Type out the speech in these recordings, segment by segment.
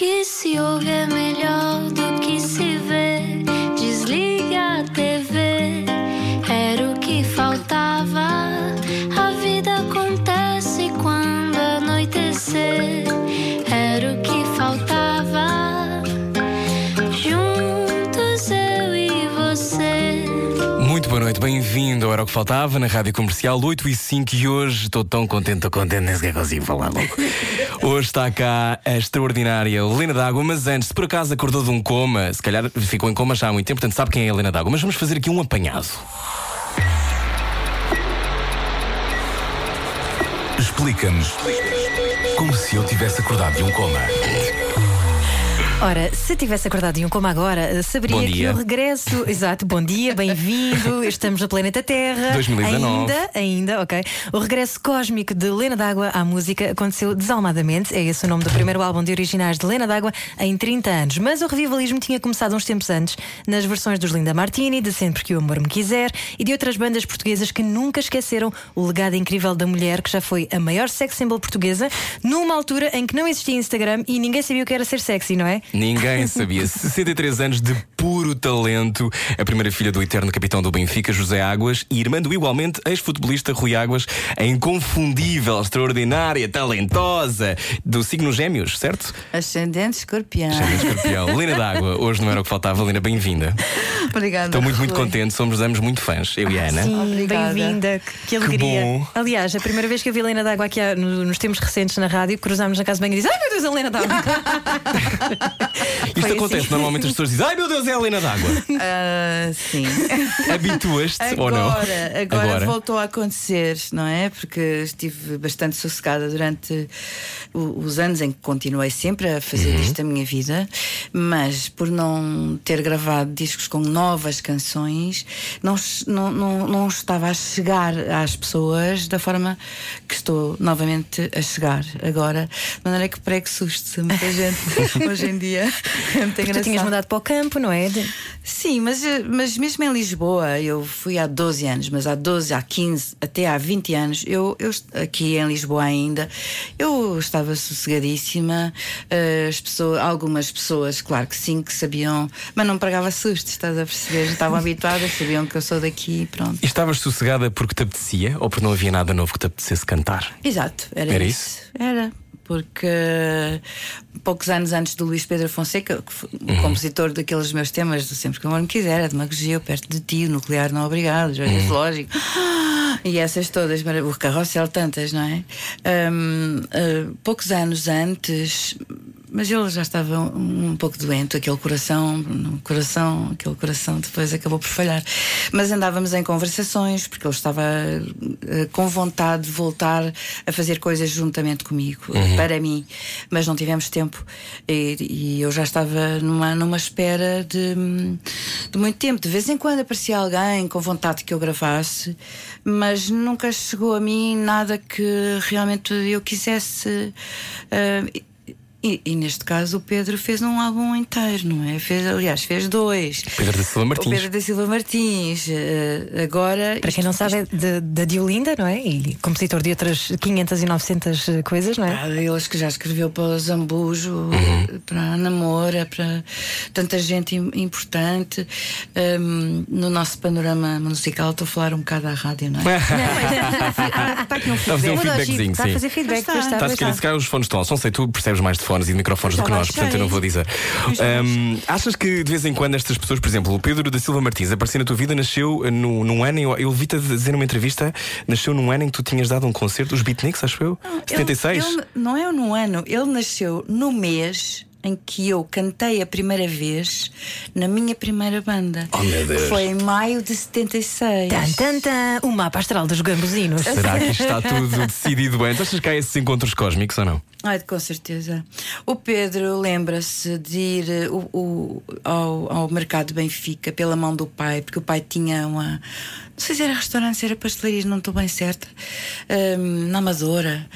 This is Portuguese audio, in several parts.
kiss your heaven. Era o que Faltava na Rádio Comercial 8 e 5 e hoje estou tão contente, estou contente, nem sequer consigo falar logo. Hoje está cá a extraordinária Helena D'Água, mas antes, se por acaso acordou de um coma, se calhar ficou em coma já há muito tempo, portanto sabe quem é a Helena D'Água, mas vamos fazer aqui um apanhado. Explica-nos como se eu tivesse acordado de um coma. Ora, se tivesse acordado em um coma agora, saberia Bom que o regresso. Exato, bom dia, bem-vindo. Estamos no planeta Terra. 2019. Ainda, ainda, ok. O regresso cósmico de Lena D'Água à música aconteceu desalmadamente. É esse o nome do primeiro álbum de originais de Lena D'Água em 30 anos. Mas o revivalismo tinha começado uns tempos antes, nas versões dos Linda Martini, de Sempre que o Amor Me Quiser e de outras bandas portuguesas que nunca esqueceram o legado incrível da mulher que já foi a maior sex symbol portuguesa, numa altura em que não existia Instagram e ninguém sabia o que era ser sexy, não é? Ninguém sabia. 63 anos de puro talento. A primeira filha do eterno capitão do Benfica, José Águas, e irmã do igualmente ex-futebolista Rui Águas, a inconfundível, extraordinária, talentosa, do signo Gêmeos, certo? Ascendente escorpião. Gêmeo escorpião. Lena D'Água, hoje não era o que faltava. Lena, bem-vinda. Obrigada. Estou muito, muito Rui. contente. Somos ambos muito fãs, eu e a Ana. Sim, bem-vinda. Que, que alegria. bom. Aliás, a primeira vez que eu vi a Helena d'Água aqui há- no- nos tempos recentes na rádio, cruzámos na casa de banho e disse: Ai meu Deus, a Helena d'Água. Isto Foi acontece, assim. normalmente as pessoas dizem: Ai meu Deus, é a Helena D'Água. Ah, sim. Habituas-te ou não? Agora, agora, voltou a acontecer, não é? Porque estive bastante sossegada durante os anos em que continuei sempre a fazer Uhum. disto a minha vida, mas por não ter gravado discos com novas canções, não, não, não, não estava a chegar às pessoas da forma que estou novamente a chegar agora. De maneira que prego susto muita gente hoje em dia. É muito Tu tinhas mudado para o campo, não é? Sim, mas, mas mesmo em Lisboa, eu fui há 12 anos, mas há 12, há 15, até há 20 anos, eu, eu aqui em Lisboa ainda, eu estava sossegadíssima. eh, As pessoas, algumas pessoas, claro que sim, que sabiam, mas não pregava susto, estás a perceber? Já estavam habituadas, sabiam que eu sou daqui, pronto. E estavas sossegada porque te apetecia ou porque não havia nada novo que te apetecesse cantar? Exato, era, Era isso. Era. Porque eh, poucos anos antes do Luís Pedro Fonseca, que foi o compositor daqueles meus temas do Sempre que o Amor Me Quiser, a Demagogia, Eu Perto de Ti, o Nuclear Não Obrigado, Jardim Zoológico, e essas todas, o Carrossel, tantas, não é? Ahm, eh, poucos anos antes, mas ele já estava um, um pouco doente, aquele coração, um coração, aquele coração depois acabou por falhar. Mas andávamos em conversações, porque ele estava eh, com vontade de voltar a fazer coisas juntamente comigo, para mim, mas não tivemos tempo e, e eu já estava numa, numa espera de, de muito tempo. De vez em quando aparecia alguém com vontade que eu gravasse, mas nunca chegou a mim nada que realmente eu quisesse. eh, e, e neste caso o Pedro fez um álbum inteiro, não é? Fez, aliás, fez dois. Pedro da Silva O Martins. Pedro da Silva Martins. eh, agora. Para quem não sabe, é de- da Diolinda, não é? E compositor de outras 500 e 900 coisas, não é? Há eles que já escreveu para o Zambujo, Uhum. para a Namora, para tanta gente im- importante. Hum, no nosso panorama musical, estou a falar um bocado à rádio, não é? Está um Está a fazer um feedback. feedbackzinho, Está a sim. fazer feedback. Está. pois Está, Está pois a querer se calhar os fones estão. Não sei, tu percebes mais de fones e de microfones do que nós, portanto eu não vou dizer. Achas que de vez em quando estas pessoas, por exemplo, o Pedro da Silva Martins, aparecer na tua vida, nasceu eh, no, num ano, eu, eu vi-te a dizer numa entrevista, nasceu num ano em que tu tinhas dado um concerto, os Beatniks, acho eu? 76? Ele, não é no ano, ele nasceu no mês em que eu cantei a primeira vez na minha primeira banda. Oh, meu Deus. Foi em maio de 76. Tan, tan, tan, o mapa astral dos gambuzinos. Será que está tudo decidido antes? Achas que há esses encontros cósmicos ou não? Ai, com certeza. O Pedro lembra-se de ir eh, o- o- ao, ao mercado de Benfica pela mão do pai, porque o pai tinha uma. Não sei se era restaurante, se era pastelaria, não estou bem certa. ahm, na Amadora,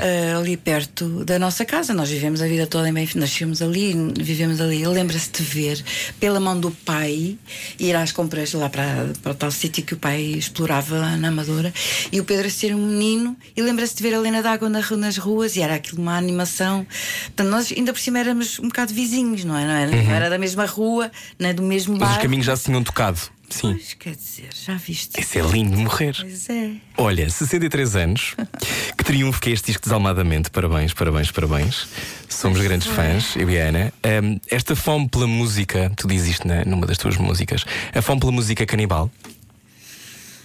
eh, ali perto da nossa casa. Nós vivemos a vida toda em Benfica, nascemos ali, vivemos ali. Lembra-se de ver pela mão do pai ir às compras lá para, para o tal sítio que o pai explorava na Amadora. E o Pedro a ser um menino e lembra-se de ver a Lena d'Água na nas ruas e era aquilo uma animação. Portanto, nós ainda por cima éramos um bocado vizinhos, não é? Não era, não era da mesma rua, nem do mesmo Uhum. Mas os bairro. caminhos já se tinham tocado. Sim. Pois, quer dizer, já viste? Isso é lindo de morrer. Pois é. Olha, 63 anos. Que triunfo que é este disco desalmadamente. Parabéns, parabéns, parabéns. Somos grandes fãs, eu e a Ana. Ahm, esta fome pela música, tu dizes isto na- numa das tuas músicas, a fome pela música canibal.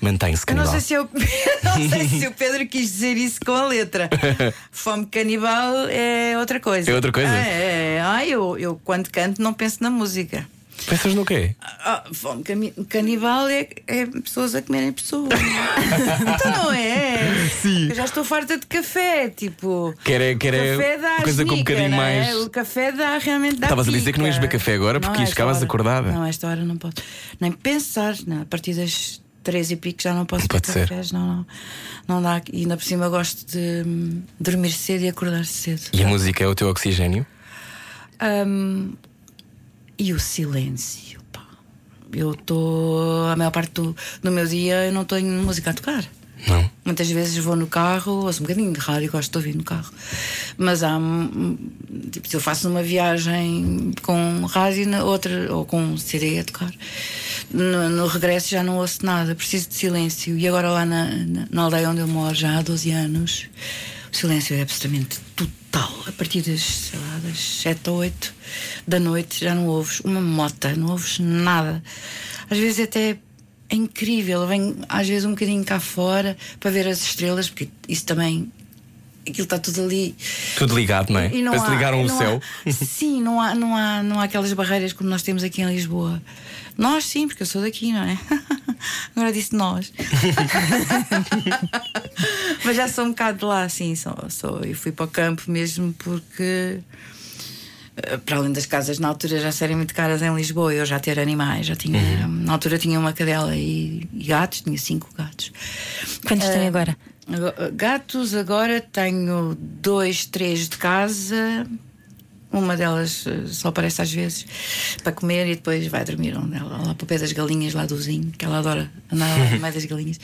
Mantém-se Eu não canibal. sei, se eu, não sei se o Pedro quis dizer isso com a letra. Fome canibal é outra coisa. É outra coisa? Ah, é, é. Ah, eu, eu quando canto não penso na música. Pensas no quê? Ah, fome canibal é, é pessoas a comerem pessoas. então não é? Sim. Eu já estou farta de café, tipo. Quer é- quer é o café dá coisa com um bocadinho não é? mais- O café dá realmente dá Estavas a dizer que não ias beber café agora porque ficavas acordada. Não, esta hora não posso. Nem pensar, não, a partir das três e pico já não posso Não pode beber ser. cafés, não, não, não dá. E ainda por cima eu gosto de hum, dormir cedo e acordar cedo. E a música é o teu oxigênio? Hum, e o silêncio, pá. Eu estou. A maior parte do, do meu dia eu não tenho música a tocar. Não. Muitas vezes vou no carro, ouço um bocadinho de rádio, gosto de ouvir no carro. Mas há. Tipo, se eu faço uma viagem com rádio, outra, ou com CD a tocar, no, no regresso já não ouço nada, preciso de silêncio. E agora lá na, na, na aldeia onde eu moro já há 12 anos, silêncio é absolutamente total. A partir das, sei lá, das 7 ou 8 da noite já não ouves uma mota, não ouves nada. Às vezes até é incrível. Eu venho às vezes um bocadinho cá fora para ver as estrelas, porque isso também. Aquilo está tudo ali. Tudo ligado, não é? E não Parece há- ligaram o não há- céu. sim, não há, não, há, não há aquelas barreiras como nós temos aqui em Lisboa. Nós sim, porque eu sou daqui, não é? Agora disse nós. Mas já sou um bocado de lá, sim. Sou, sou, eu fui para o campo mesmo porque. eh, Para além das casas na altura já serem muito caras em Lisboa, eu já ter animais, já tinha. Uhum. Na altura tinha uma cadela e, e gatos, tinha cinco gatos. Quantos tem agora? Agora, Gatos, agora tenho dois, três de casa. Uma delas eh, só aparece às vezes para comer e depois vai dormir. Onde ela, lá para o pé das galinhas, lá do vizinho, que ela adora lá no meio das galinhas.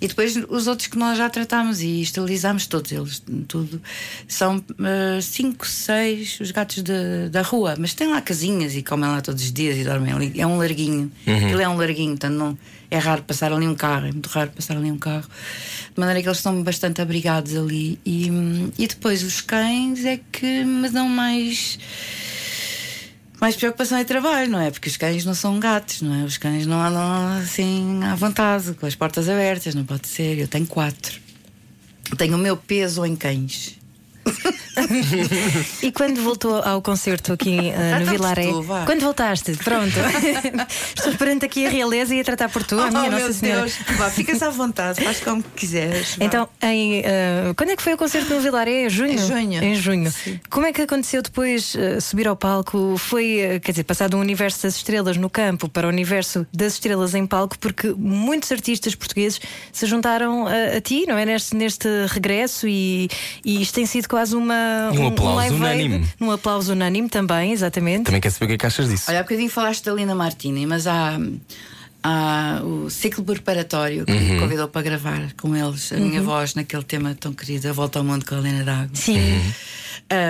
E depois os outros que nós já tratámos e esterilizámos todos eles, tudo. São eh, cinco, seis os gatos de- da rua, mas têm lá casinhas e comem lá todos os dias e dormem ali. É um larguinho. Ele é um larguinho, portanto não, é raro passar ali um carro, é muito raro passar ali um carro. De maneira que eles estão bastante abrigados ali. E, hum, e depois os cães é que me dão mais. Mais preocupação e trabalho, não é? Porque os cães não são gatos, não é? Os cães não andam assim à vontade, com as portas abertas, não pode ser. Eu tenho quatro. Tenho o meu peso em cães. E quando voltou ao concerto aqui eh, no então Vilaré? tu. Quando voltaste? Pronto. Estou perante aqui a realeza e a tratar por tu, a minha oh, Nossa meu Senhora. Deus! Vá, ficas à vontade, faz como quiseres. vá. Então, em, eh, quando é que foi o concerto no Vilaré? Em junho? Em junho. Em junho. Sim. Como é que aconteceu depois eh, subir ao palco? Foi, quer dizer, passar do universo das estrelas no campo para o universo das estrelas em palco, porque muitos artistas portugueses se juntaram a, a ti, não é? Neste, neste regresso e, e isto tem sido quase uma. Um aplauso live aid, unânime. Um aplauso unânime também, exatamente. Também quer saber o que é que achas disso? Olha, há bocadinho falaste da Lina Martini, mas há, há o ciclo preparatório que me convidou para gravar com eles, a minha voz naquele tema tão querido, A Volta ao Mundo com a Lena D'Água. Sim.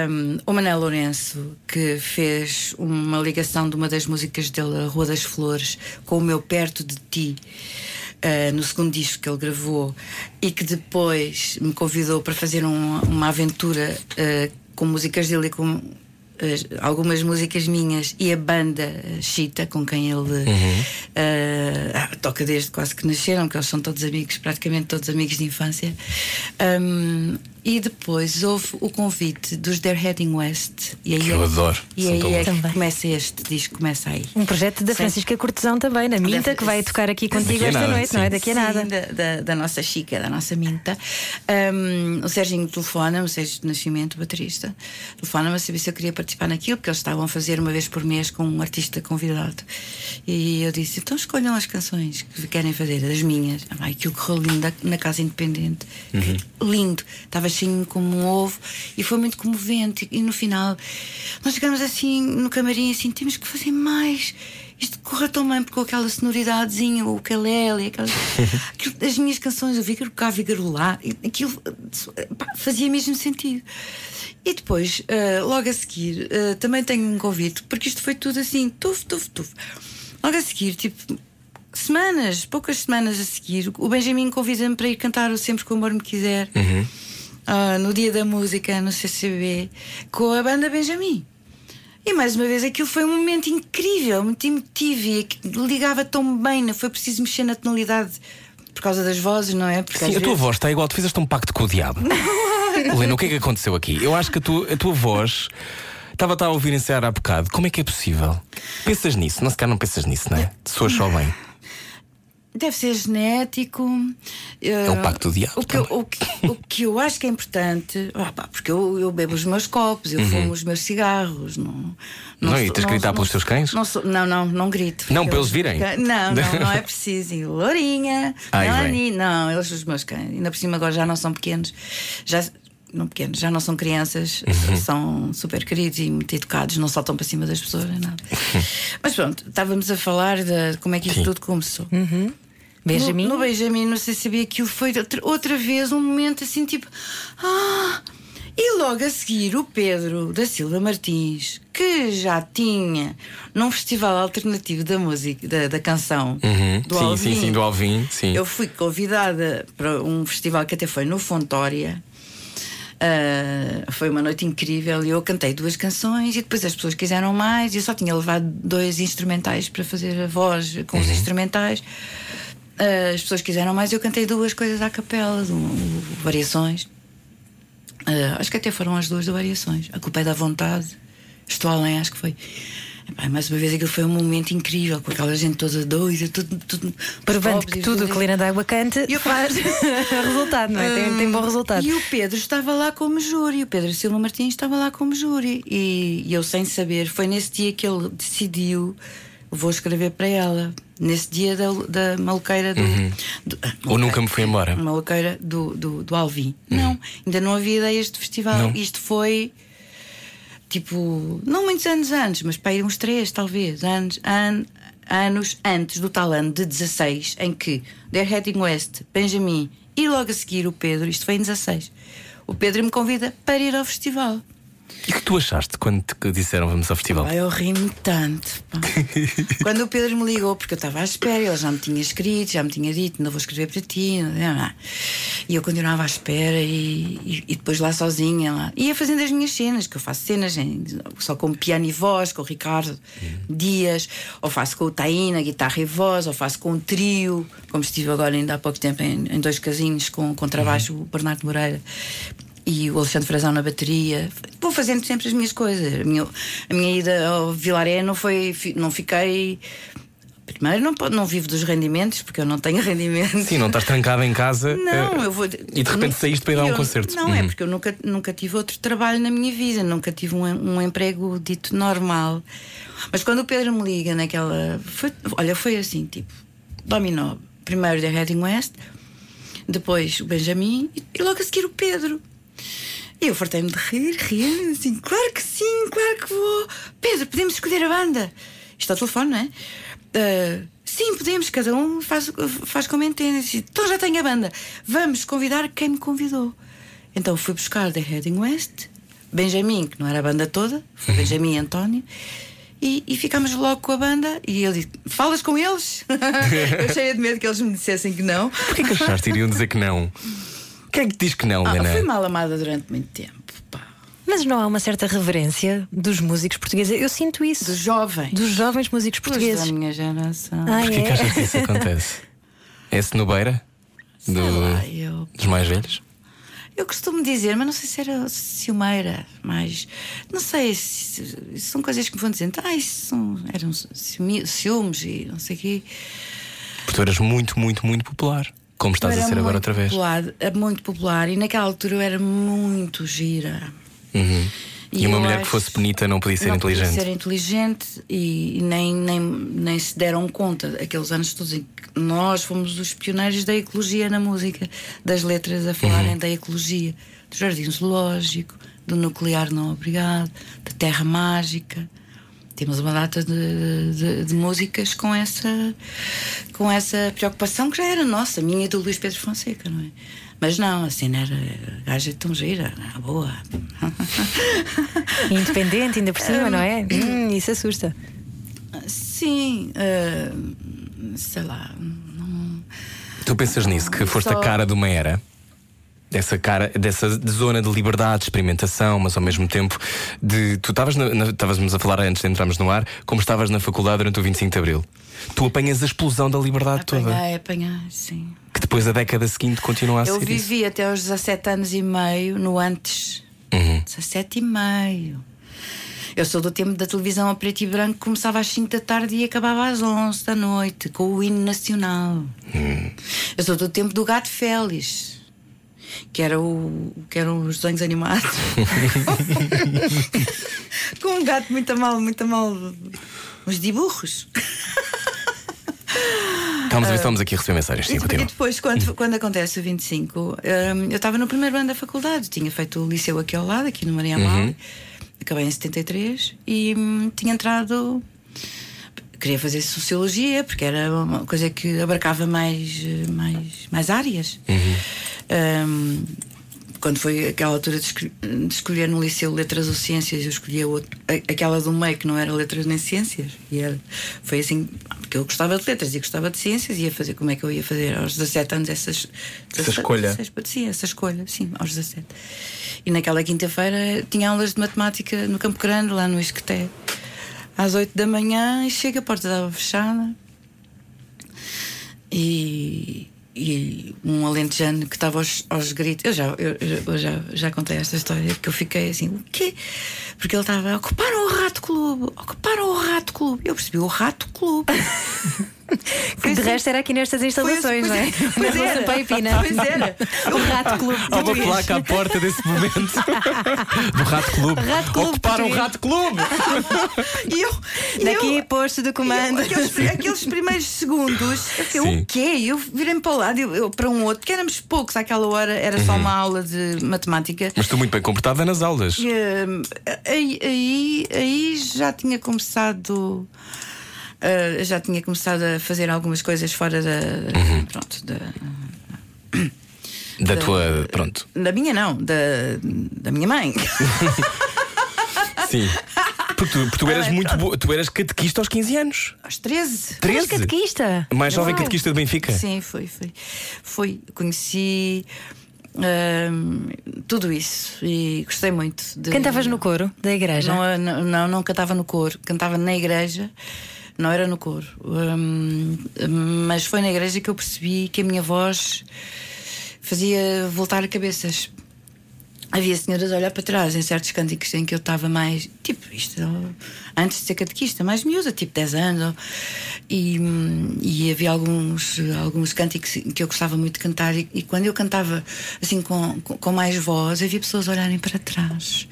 Um, o Manel Lourenço, que fez uma ligação de uma das músicas dele, A Rua das Flores, com o meu Perto de Ti. Uh, no segundo disco que ele gravou e que depois me convidou para fazer um- uma aventura uh, com músicas dele e com as- algumas músicas minhas e a banda Chita, com quem ele eh, ah, toca desde quase que nasceram, que eles são todos amigos, praticamente todos amigos de infância. Um, e depois houve o convite dos They're Heading West. E aí Que eu é- adoro, E são aí é que começa este disco, começa aí. Um projeto da Sim. Francisca Cortesão também, na Minta, que vai tocar aqui contigo esta nada, noite, não é? sim. Daqui a Sim, nada. Da, da, da nossa Chica, da nossa Minta. Um, o Serginho telefona, o Sérgio de Nascimento, baterista, telefona-me a saber se eu queria participar naquilo, porque eles estavam a fazer uma vez por mês com um artista convidado. E eu disse: então escolham as canções que querem fazer, as minhas. Ah, aquilo correu lindo na- na Casa Independente. Lindo. Estava assim como um ovo e foi muito comovente. E no final, nós chegamos assim no camarim, assim: temos que fazer mais. Isto corra tão bem, porque com aquela sonoridadezinha, o ukulele, aquelas, aquilo, as minhas canções, o Vícaro cá, Vícaro lá, e aquilo pá, fazia mesmo sentido. E depois, ah, logo a seguir, ah, também tenho um convite, porque isto foi tudo assim, tuf, tuf, tuf. Logo a seguir, tipo, semanas, poucas semanas a seguir, o Benjamin convida-me para ir cantar o Sempre que o Amor Me Quiser, ah, no Dia da Música, no CCB, com a banda Benjamin. E mais uma vez, aquilo foi um momento incrível, muito emotivo e que ligava tão bem, não foi preciso mexer na tonalidade por causa das vozes, não é? Porque Sim, a tua vezes- voz está igual, tu fizeste um pacto com o diabo. Helena, o que é que aconteceu aqui? Eu acho que a tua, a tua voz. Estava a ouvir ensaiar há bocado. Como é que é possível? Pensas nisso? Não se calhar não pensas nisso, não é? Soas só bem. Deve ser genético. É um pacto do diabo O que, eu, o, que, o que eu acho que é importante, ah, pá, porque eu, eu bebo os meus copos, eu fumo os meus cigarros. Não, Uhum. Não, e tens que gritar pelos teus cães? Não, sou- não, não, não grito. Não, para eles virem? Não, não, não é preciso. E Lourinha, Ai, Melanie, não, eles os meus cães. Ainda por cima agora já não são pequenos. Já, não pequenos, já não são crianças, Uhum. são super queridos e muito educados, não saltam para cima das pessoas, nem nada. Mas pronto, estávamos a falar de como é que isto Sim. tudo começou. Benjamin. No, no Benjamin, não sei se sabia aquilo foi outra, outra vez um momento assim tipo. Ah! E logo a seguir o Pedro da Silva Martins, que já tinha num festival alternativo da música, da, da canção Uhum. do sim, Alvin, sim, sim, do Alvin. Sim. eu fui convidada para um festival que até foi no Fontória. Ah, foi uma noite incrível e eu cantei duas canções e depois as pessoas quiseram mais e eu só tinha levado dois instrumentais para fazer a voz com Uhum. os instrumentais. Ah, as pessoas quiseram mais eu cantei duas coisas à capela, o- variações. Ah, acho que até foram as duas de variações. A culpa é da vontade. Estou além, acho que foi. Epá, mais uma vez aquilo foi um momento incrível, com aquela gente toda doida, tudo, tudo Provando que tudo tudo- que Lena d'Água canta E eu- faz resultado, não é? Tem, tem bom resultado. E o Pedro estava lá como júri, o Pedro Silva Martins estava lá como júri. E, e eu, sem saber, foi nesse dia que ele decidiu: vou escrever para ela. Nesse dia da, da maluqueira do. do- ah, Uhum. Ou nunca me fui embora. Maluqueira do, do, do Alvin. Não, ainda não havia ideias de festival. Não. Isto foi. Tipo, não muitos anos antes, mas para ir uns três, talvez, anos, an- anos antes do tal ano de 16, em que They're Heading West, Benjamin e logo a seguir o Pedro, isto foi em 16. O Pedro me convida para ir ao festival. E o que tu achaste quando te disseram vamos ao festival? Pá, eu ri-me tanto. Quando o Pedro me ligou, porque eu estava à espera, ele já me tinha escrito, já me tinha dito, não vou escrever para ti. não, não, não. E eu continuava à espera e, e- e depois lá sozinha, lá. ia fazendo as minhas cenas, que eu faço cenas em- só com piano e voz, com o Ricardo Dias, ou faço com o Taína, guitarra e voz, ou faço com um trio, como estive agora ainda há pouco tempo em, em dois casinhos com, com trabalho o Bernardo Moreira e o Alexandre Frazão na bateria. Vou fazendo sempre as minhas coisas. A minha, a minha ida ao Vilaré não foi. Não fiquei. Primeiro, não, não vivo dos rendimentos, porque eu não tenho rendimentos. Sim, não estás trancada em casa. Não, eh, eu vou. E de repente saíste para ir dar um concerto. Não, é Uhum. porque eu nunca, nunca tive outro trabalho na minha vida, nunca tive um, um emprego dito normal. Mas quando o Pedro me liga naquela. Foi, olha, foi assim, tipo, dominó. Primeiro The Heading West, depois o Benjamin e, e logo a seguir o Pedro. E eu fartei-me de rir, rir, assim, claro que sim, claro que vou. Pedro, podemos escolher a banda. Isto ao telefone, não é? Ah, sim, podemos, cada um faz, faz como entende. Disse, Então já tenho a banda. Vamos convidar quem me convidou. Então fui buscar The Heading West, Benjamin, que não era a banda toda, foi Benjamin e António. E, e ficámos logo com a banda e ele disse: Falas com eles? eu cheia de medo que eles me dissessem que não. Porquê que achaste iriam dizer que não? Quem é que diz que não, Ah, Helena? fui mal amada durante muito tempo. Pá. Mas não há uma certa reverência dos músicos portugueses. Eu sinto isso. Dos jovens. Dos jovens músicos Dos portugueses. da minha geração. Ah, Porquê que é? achas que isso acontece? É senobeira? Sei Do- lá, eu, Dos mais velhos? eu costumo dizer, mas não sei se era ciumeira, mas não sei se, são coisas que me vão dizendo, ah, isso são, eram ciúme- ciúmes e não sei o quê. Porque tu eras muito, muito, muito popular. Como estás Eu a ser agora outra vez. Popular, era muito popular e naquela altura eu era muito gira. Uhum. E, uma eu mulher que fosse bonita não podia ser não inteligente. Podia ser inteligente e, e nem, nem, nem se deram conta aqueles anos todos em que nós fomos os pioneiros da ecologia na música, das letras a falarem Uhum. da ecologia, do jardim zoológico, do nuclear não obrigado, da terra mágica. Temos uma data de, de- de músicas com essa, com essa preocupação que já era nossa, minha e do Luís Pedro Fonseca, não é? Mas não, a cena era a gaja tão gira, era boa. Independente, ainda por cima, não é? Hum, isso assusta. Sim, ah, sei lá. Não... Tu pensas nisso, que foste Só- a cara de uma era? Dessa cara, dessa zona de liberdade, de experimentação, mas ao mesmo tempo de. Tu estavas estávamos a falar antes de entrarmos no ar, como estavas na faculdade durante o 25 de Abril. Tu apanhas a explosão da liberdade toda, Apanhar, apanhar, sim. que depois a década seguinte continua a Eu ser. isso. vivi até aos 17 anos e meio no antes. Uhum. 17 e meio. Eu sou do tempo da televisão a preto e branco começava às 5 da tarde e acabava às 11 da noite, com o hino nacional. Uhum. Eu sou do tempo do gato Félix. Que, era o, que eram os desenhos animados Com um gato muito a mal, muito a mal Uns dibuchos Estamos, a ver se estamos aqui a receber mensagens. Sim, E, e continua. depois, quando, quando acontece o 25, hum, eu estava no primeiro ano da faculdade, tinha feito o liceu aqui ao lado, aqui no Maria Amália, acabei em 73 e hum, tinha entrado. Queria fazer sociologia, porque era uma coisa que abarcava mais, mais, mais áreas. Hum, quando foi aquela altura de, escol- de escolher no liceu letras ou ciências, eu escolhi aquela do meio que não era letras nem ciências. E era, foi assim, porque eu gostava de letras e gostava de ciências, e ia fazer como é que eu ia fazer aos 17 anos essas, Essa escolha. 16, sim, essa escolha, sim, aos 17. E naquela quinta-feira tinha aulas de matemática no Campo Grande, lá no Isqueté, às 8 da manhã, e chega, a porta estava fechada. E, e um alentejano que estava aos, aos gritos. Eu, já, eu, eu já, já contei esta história, que eu fiquei assim, o quê? Porque ele estava, ocuparam o Rato Clube, ocuparam o Rato Clube. Eu percebi, o Rato Clube. Que de resto era aqui nestas instalações, Pois- não é? pois Na era. Pois era. O Rato Clube. Há uma placa à porta desse momento do Rato Clube. Rato Clube Ocuparam o. Rato Clube! E eu, e Daqui, eu- posto de comando. Eu, aqueles, aqueles primeiros segundos, eu Sim. o quê? Eu virei-me para o lado, eu, eu para um outro, porque éramos poucos àquela hora, era só uma aula de matemática. Mas tu muito bem comportada nas aulas. E, hum, aí, aí, aí já tinha começado. Ah, já tinha começado a fazer algumas coisas fora da. Pronto, da. Da tua. Pronto. Da minha, não, da, da minha mãe. Sim. Porque tu, porque tu eras Ah, muito boa. Tu eras catequista aos 15 anos. Aos 13. És 13? catequista. A mais jovem Uau. catequista de Benfica. Sim, foi, foi. Foi. Conheci hum, tudo isso e gostei muito. De... Cantavas no coro da igreja. Não, não, não, não cantava no coro, cantava na igreja, não era no coro. Hum, mas foi na igreja que eu percebi que a minha voz fazia voltar cabeças. Havia senhoras a olhar para trás em certos cânticos em que eu estava mais, tipo, isto, antes de ser catequista, mais miúda, tipo 10 anos. E, e havia alguns, alguns cânticos que eu gostava muito de cantar. E, e quando eu cantava assim com, com, com mais voz, havia pessoas a olharem para trás.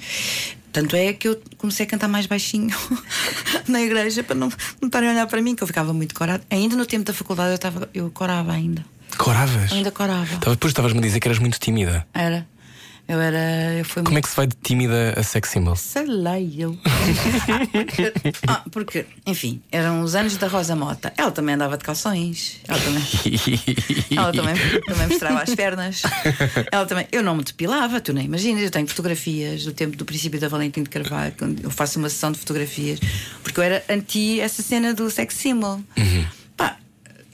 Tanto é que eu comecei a cantar mais baixinho na igreja para não, não estarem a olhar para mim, que eu ficava muito corada. Ainda no tempo da faculdade eu, estava, eu corava ainda. Coravas. Ainda corava. Depois estavas-me a dizer que eras muito tímida. Era. Eu era. Eu fui Como é que se vai de tímida a sex symbol? Sei lá, eu. ah, porque, enfim, eram os anos da Rosa Mota. Ela também andava de calções. Ela também, ela também, também mostrava as pernas. Ela também. Eu não me depilava, tu nem imaginas. Eu tenho fotografias do tempo do princípio da Valentim de Carvalho, quando eu faço uma sessão de fotografias, porque eu era anti essa cena do sex symbol. Pá,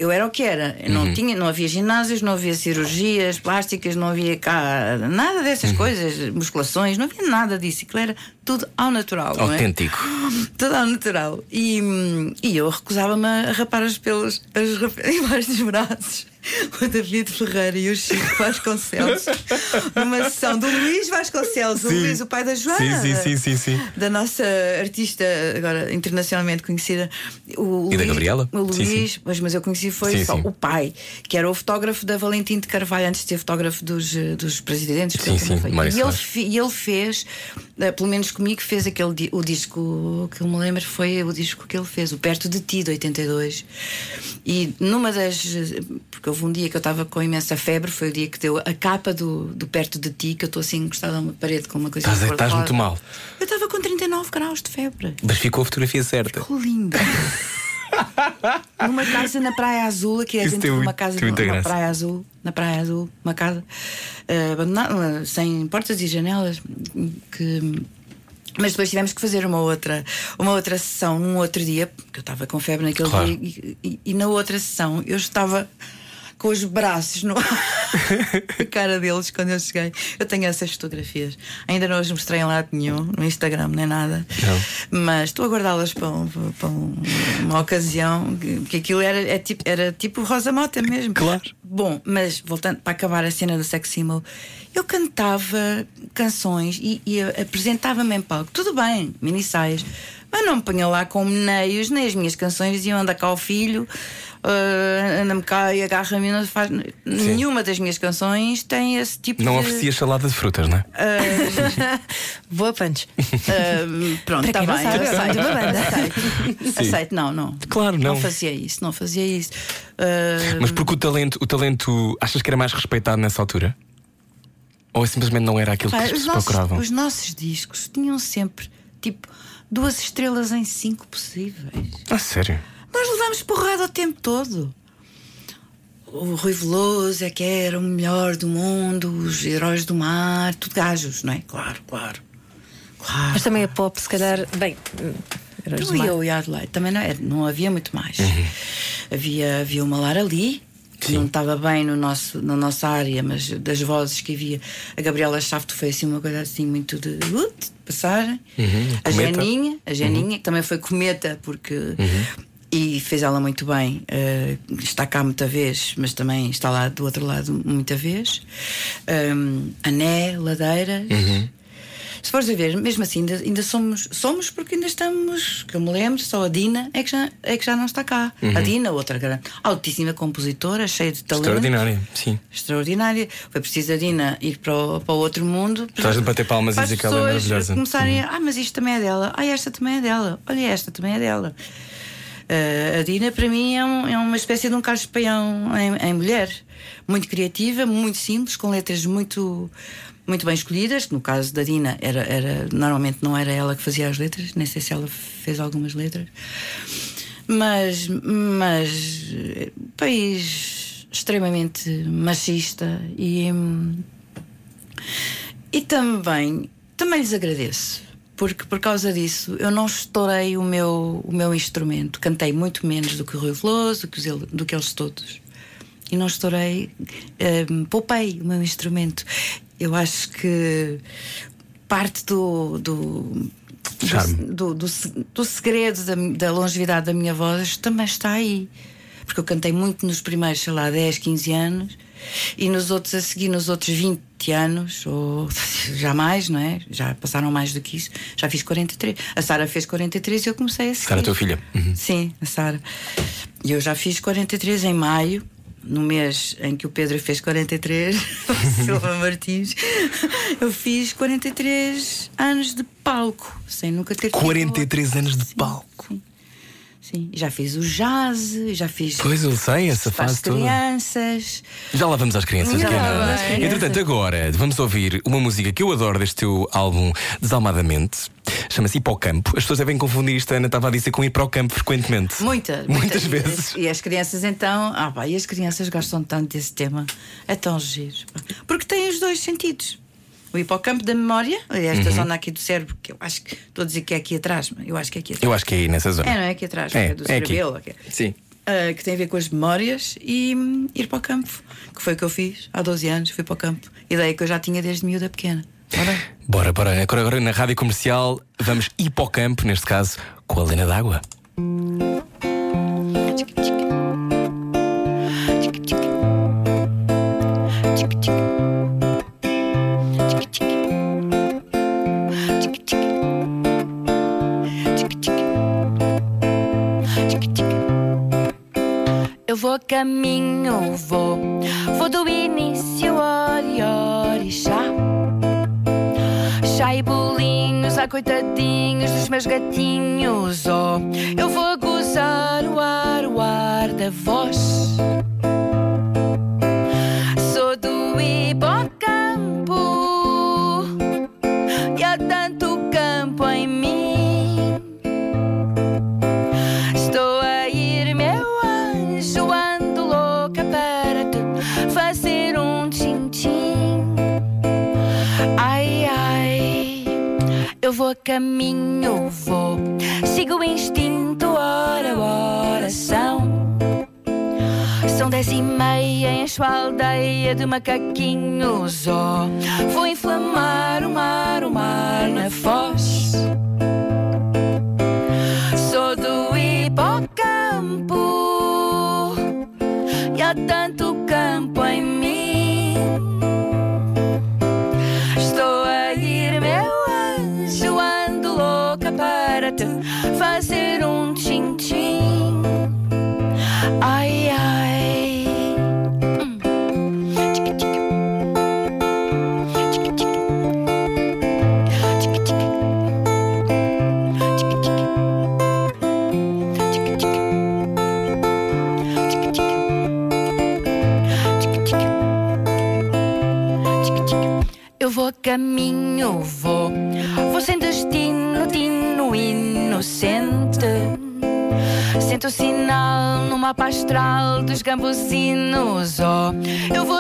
eu era o que era. Eu não, tinha, não havia ginásios, não havia cirurgias plásticas, não havia cá nada dessas coisas, musculações, não havia nada disso. Aquilo era tudo ao natural. é? Autêntico. Tudo ao natural. E, hum, e eu recusava-me a rapar os pelos as embaixo dos braços. O David Ferreira e o Chico Vasconcelos. Numa sessão do Luís Vasconcelos, o Sim. Luís, o pai da Joana. Sim, sim, sim, sim, sim. Da nossa artista, agora internacionalmente conhecida. O E da Luís- Gabriela? O Sim, Luís, Mas, mas eu conheci foi Sim, só sim. o pai, que era o fotógrafo da Valentim de Carvalho, antes de ser fotógrafo dos, dos presidentes. Sim, sim, e, ele, e ele fez, pelo menos comigo, fez aquele o disco que eu me lembro foi o disco que ele fez, o Perto de Ti, de 82. E numa das. Porque houve um dia que eu estava com imensa febre, foi o dia que deu a capa do, do Perto de Ti, que eu estou assim encostada a uma parede com uma coisa Estás, estás muito mal. Eu estava com 39 graus de febre. Mas ficou a fotografia certa. Ficou lindo. Numa casa na Praia Azul, aqui é Isso dentro de uma casa graça. Praia Azul, na Praia Azul, uma casa eh, abandonada, sem portas e janelas, que mas depois tivemos que fazer uma outra, uma outra sessão num outro dia, porque eu estava com febre naquele Claro. dia, e, e- e na outra sessão eu estava com os braços no a cara deles quando eu cheguei. Eu tenho essas fotografias. Ainda não as mostrei em lado nenhum, no Instagram, nem nada. Mas estou a guardá-las para, um- para um- uma ocasião que, que aquilo era, é tipo, era tipo Rosa Mota mesmo. Claro. Bom, mas voltando para acabar a cena do sex symbol, eu cantava canções e, e apresentava-me em palco. Tudo bem, minissaias. Mas não me punha lá com meneios, nem as minhas canções diziam anda cá o filho, ah, anda-me cá e agarra-me. não faz- Nenhuma das minhas canções tem esse tipo Não de. oferecia salada de frutas, não é? Boa punch. Ah, pronto, está não bem. sabe, eu aceito, uma banda. aceito. Aceito, não, não. Claro, não. Não fazia isso, não fazia isso. Mas porque o talento, o talento, achas que era mais respeitado nessa altura? Ou simplesmente não era aquilo que as os, pessoas nossos, procuravam? os nossos discos tinham sempre tipo duas estrelas em cinco possíveis. Ah, sério? Nós levámos porrada o tempo todo. O Rui Veloso é que era o melhor do mundo, os heróis do mar, tudo gajos, não é? Claro, claro. Claro. Mas também a pop, se calhar. Bem, Heróis do Tu e Mar. eu e a Adelaide também não, era, não havia muito mais. Uhum. Havia, havia uma Lara Lee, que não estava bem no nosso, na nossa área, mas das vozes que havia, a Gabriela Schafto foi assim uma coisa assim muito de, uh, de passagem. a Uhum. Cometa. Janinha, a Janinha, que também foi cometa, porque. Uhum. E fez ela muito bem. eh, está cá muita vez, mas também está lá do outro lado muita vez. Um, Ané, Ladeiras. Uhum. Se fores a ver, mesmo assim, ainda, ainda somos, somos porque ainda estamos, que eu me lembro, só a Dina é que já, é que já não está cá. Uhum. A Dina, outra grande, altíssima compositora, cheia de talento. Extraordinária, sim. Extraordinária. Foi preciso a Dina ir para o, para o outro mundo. A gente bater palmas e dizer que ela é maravilhosa. começarem a, ah, mas isto também é dela. Ah, esta também é dela. Olha, esta também é dela. Eh, a Dina, para mim, é, um- é uma espécie de um Carlos Paião em, em mulher. Muito criativa, muito simples, com letras muito, muito bem escolhidas. No caso da Dina, era, era, normalmente não era ela que fazia as letras, nem sei se ela fez algumas letras. Mas, mas país extremamente machista e. e também, também lhes agradeço, porque por causa disso eu não estourei o meu, o meu instrumento. Cantei muito menos do que o Rui Veloso, do que, os do que eles todos. E não estourei, hum, poupei o meu instrumento. Eu acho que parte do. do do, do, do segredo da, da longevidade da minha voz também está aí. Porque eu cantei muito nos primeiros, sei lá, 10, 15 anos e nos outros a seguir, nos outros 20 anos, ou já mais, não é? Já passaram mais do que isso. Já fiz 43. A Sara fez 43 e eu comecei a seguir. Sara, tua filha. Uhum. Sim, a Sara. E eu já fiz 43 em maio, no mês em que o Pedro fez 43, o Silva Martins. Eu fiz 43 anos de palco, sem nunca ter tido 43 anos de Sim, palco. Sim. Sim, já fiz o jazz, já fiz Pois eu sei, essa fase toda. crianças. Já lá vamos às crianças. Que é. Entretanto, agora vamos ouvir uma música que eu adoro deste teu álbum Desalmadamente. Chama-se Ir para o Campo. As pessoas devem confundir isto, a Ana estava a dizer, com ir para o campo frequentemente. Muita, Muitas muita. vezes. E, as crianças então, ah pá, e as crianças gostam tanto desse tema. É tão giro. Porque tem os dois sentidos. O hipocampo da memória, esta Uhum. zona aqui do cérebro, que eu acho que estou a dizer que é aqui atrás, mas eu acho que é aqui atrás. Eu acho que é aí nessa zona. É, não é aqui atrás, É, é, do é aqui. cerebelo. ok. Sim. Ah, que tem a ver com as memórias e hum, ir para o campo, que foi o que eu fiz há 12 anos, fui para o campo. Ideia que eu já tinha desde miúda pequena. Ora, Bora, bora. Agora, agora na rádio comercial vamos ir para o campo, neste caso, com a Lena d'Água. Eu vou caminho, vou, vou do início, ori, ori, chá. Chá e bolinhos, ah, coitadinhos dos meus gatinhos, oh. Eu vou gozar o ar, o ar da voz. A caminho, vou. Sigo o instinto, ora, ora, são. São dez e meia, encho a aldeia de macaquinhos, ó. Vou inflamar o mar, o mar na foz. Sou do hipocampo e há tanto campo em mim. cambucinos, ó. Eu vou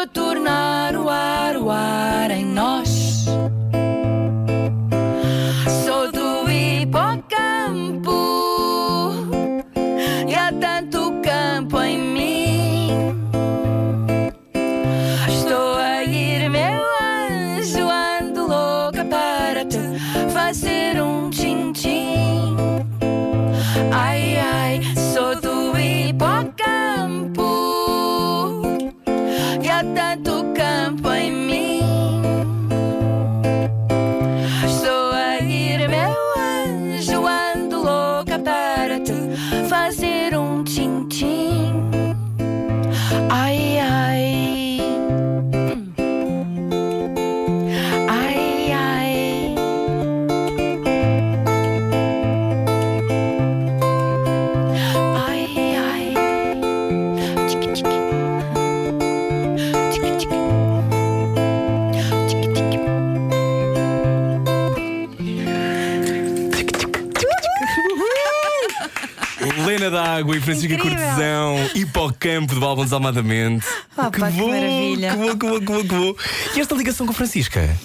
Cortesão, hipocampo do álbum Desalmadamente. Ah, pá, que maravilha. Que bom, que bom, que bom, que bom. E esta ligação com a Francisca?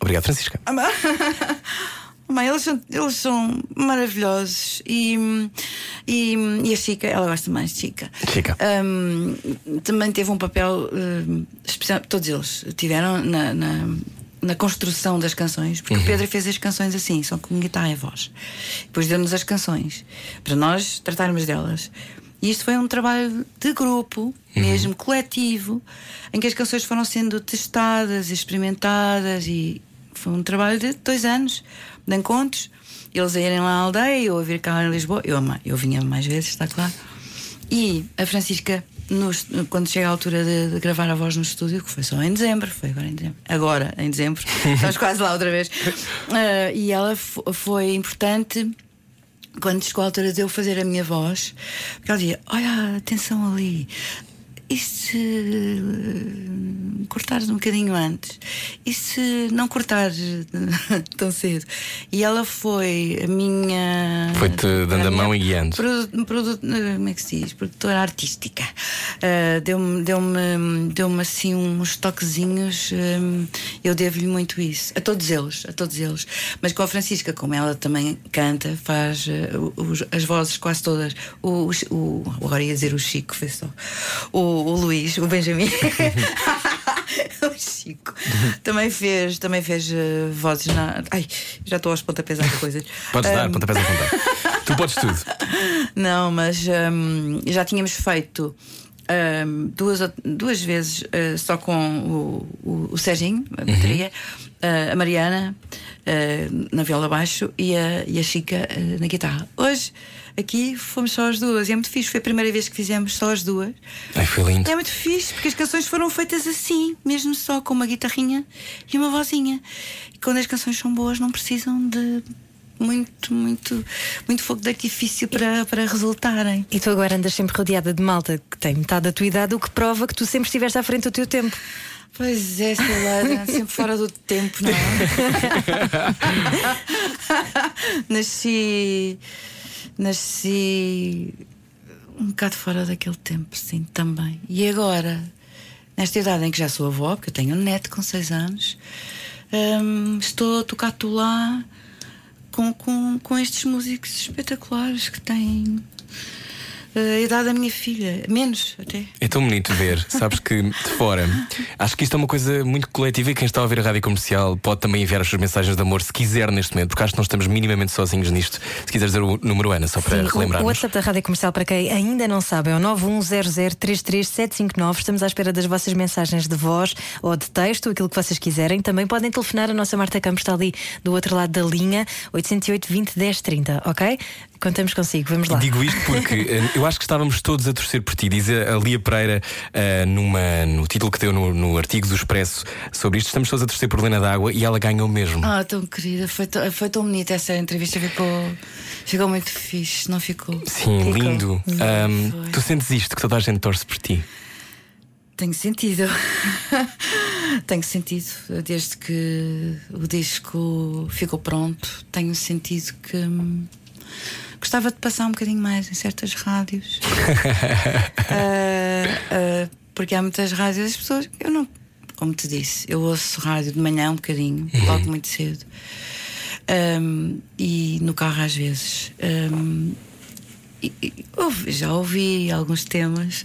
Obrigado, Francisca. Mãe, eles são, eles são maravilhosos e, e, e a Chica, ela gosta mais de Chica. Chica. Hum, também teve um papel especial, todos eles tiveram na, na, na construção das canções, porque o Pedro fez as canções assim, só com guitarra e voz. Depois deu-nos as canções para nós tratarmos delas. E isto foi um trabalho de grupo, mesmo coletivo, em que as canções foram sendo testadas, experimentadas e foi um trabalho de dois anos de encontros. Eles a irem lá à aldeia, eu a vir cá em Lisboa. Eu, eu vinha mais vezes, está claro. E a Francisca, nos- quando chega a altura de, de gravar a voz no estúdio, que foi só em dezembro, foi agora em dezembro, agora em dezembro, estamos quase lá outra vez. Ah, e ela fo- foi importante quando chegou a altura de eu fazer a minha voz, porque ela dizia: Olha, atenção ali. E se eh, cortares um bocadinho antes? E se não cortares tão cedo? E ela foi a minha. Foi-te dando a mão e guiando. Produ- produ- eh, como é que se diz? Produtora artística. Ah, deu-me deu-me deu-me assim uns toquezinhos. eu devo-lhe muito isso. A todos eles, a todos eles. Mas com a Francisca, como ela também canta, faz eh, os- as vozes quase todas. O, o, o- agora ia dizer o Chico, foi só. O, o Luís, o Benjamin. o Chico também fez, também fez eh, vozes na. Ai, já estou aos pontapés de coisas. Podes dar, Hum, pontapés a contar. tu podes tudo. não, mas hum, já tínhamos feito hum, duas, duas vezes uh, só com o, o, o Serginho, a bateria, uh, a Mariana uh, na viola baixo e a, e a Chica uh, na guitarra. Hoje, aqui, fomos só as duas e é muito fixe. Foi a primeira vez que fizemos só as duas. Ai, foi lindo. É muito fixe porque as canções foram feitas assim, mesmo só com uma guitarrinha e uma vozinha. E quando as canções são boas, não precisam de muito, muito, muito fogo de artifício para, para resultarem. E tu agora andas sempre rodeada de malta que tem metade da tua idade, o que prova que tu sempre estiveste à frente do teu tempo. Pois é, Celana, sempre fora do tempo, não é? nasci. Nasci. um bocado fora daquele tempo, sim, também. E agora, nesta idade em que já sou avó, porque eu tenho um neto com 6 anos, hum, estou a tocar tu lá com, com, com estes músicos espetaculares que têm a idade da minha filha, menos até. É tão bonito ver, sabes que de fora. Acho que isto é uma coisa muito coletiva e quem está a ouvir a rádio comercial pode também enviar as suas mensagens de amor se quiser neste momento, porque acho que nós estamos minimamente sozinhos nisto. Se quiser dizer o número, Ana, só para Sim, o- o relembrar. WhatsApp da Rádio Comercial, para quem ainda não sabe, é o 910033759. Estamos à espera das vossas mensagens de voz ou de texto, aquilo que vocês quiserem. Também podem telefonar. A nossa Marta Campos está ali do outro lado da linha, 808 20 10 30, ok? Contamos consigo, vamos lá. Digo isto porque eh, eu acho que estávamos todos a torcer por ti. Diz a Lia Pereira eh, numa, no título que deu no, no artigo do Expresso sobre isto. Estamos todos a torcer por Helena d'Água e ela ganhou mesmo. Ah, tão querida, foi, tão- foi tão bonita essa entrevista, ficou, ficou muito fixe, não ficou? Sim, Ficou. lindo. Foi. tu sentes isto que toda a gente torce por ti? Tenho sentido. tenho sentido. Desde que o disco ficou pronto, tenho sentido que hum, gostava de passar um bocadinho mais em certas rádios. Ah, ah, porque há muitas rádios, as pessoas. Eu não. Como te disse, eu ouço rádio de manhã um bocadinho, logo muito cedo. Hum, e no carro às vezes. Hum, e- e ouvi- já ouvi alguns temas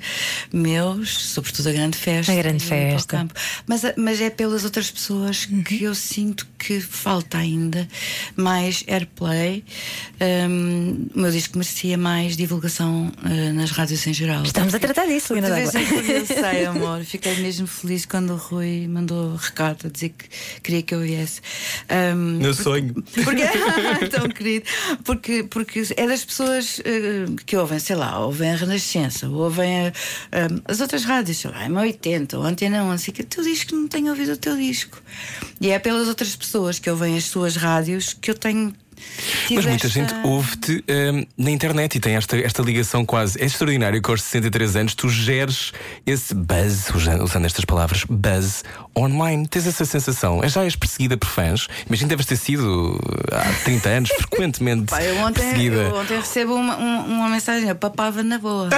meus, sobretudo a grande festa. A Grande Festa. Campo. Mas, a- mas é pelas outras pessoas Uhum. que eu sinto que falta ainda mais airplay. Um, o meu disco merecia mais divulgação uh, nas rádios em geral. Estamos a tratar disso, vez d'Água. eu sei, amor. Fiquei mesmo feliz quando o Rui mandou recado a dizer que queria que eu viesse. Um, Meu porque- sonho. Porque, tão querido. Porque, porque é das pessoas eh, que ouvem, sei lá, ouvem a Renascença, ouvem a- a- as outras rádios, sei lá, M80 ou Antena 11, que o teu disco não tenho ouvido o teu disco. E é pelas outras pessoas que ouvem as suas rádios que eu tenho. Mas muita esta- gente ouve-te ahm, na internet e tem esta, esta ligação quase. É extraordinário que aos 63 anos tu geres esse buzz, usando, usando estas palavras, buzz online. Tens essa sensação. Já és perseguida por fãs. Imagina deves ter sido há 30 anos frequentemente Pá, eu ontem, perseguida. eu ontem recebo uma, um- uma mensagem, eu papava na boa.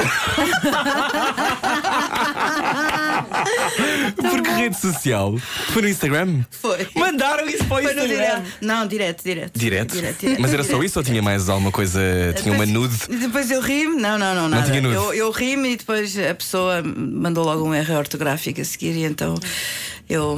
Por que rede social? Foi no Instagram? Foi. Mandaram isso para o Foi no Instagram. direto. Não, direto, direto. Direto? direto. Mas era só isso ou tinha mais alguma coisa? Tinha uma Depois- nude? Depois eu ri-me, não, não, não, nada. tinha nude? eu, eu ri-me e depois a pessoa mandou logo um erro ortográfico a seguir e então eu,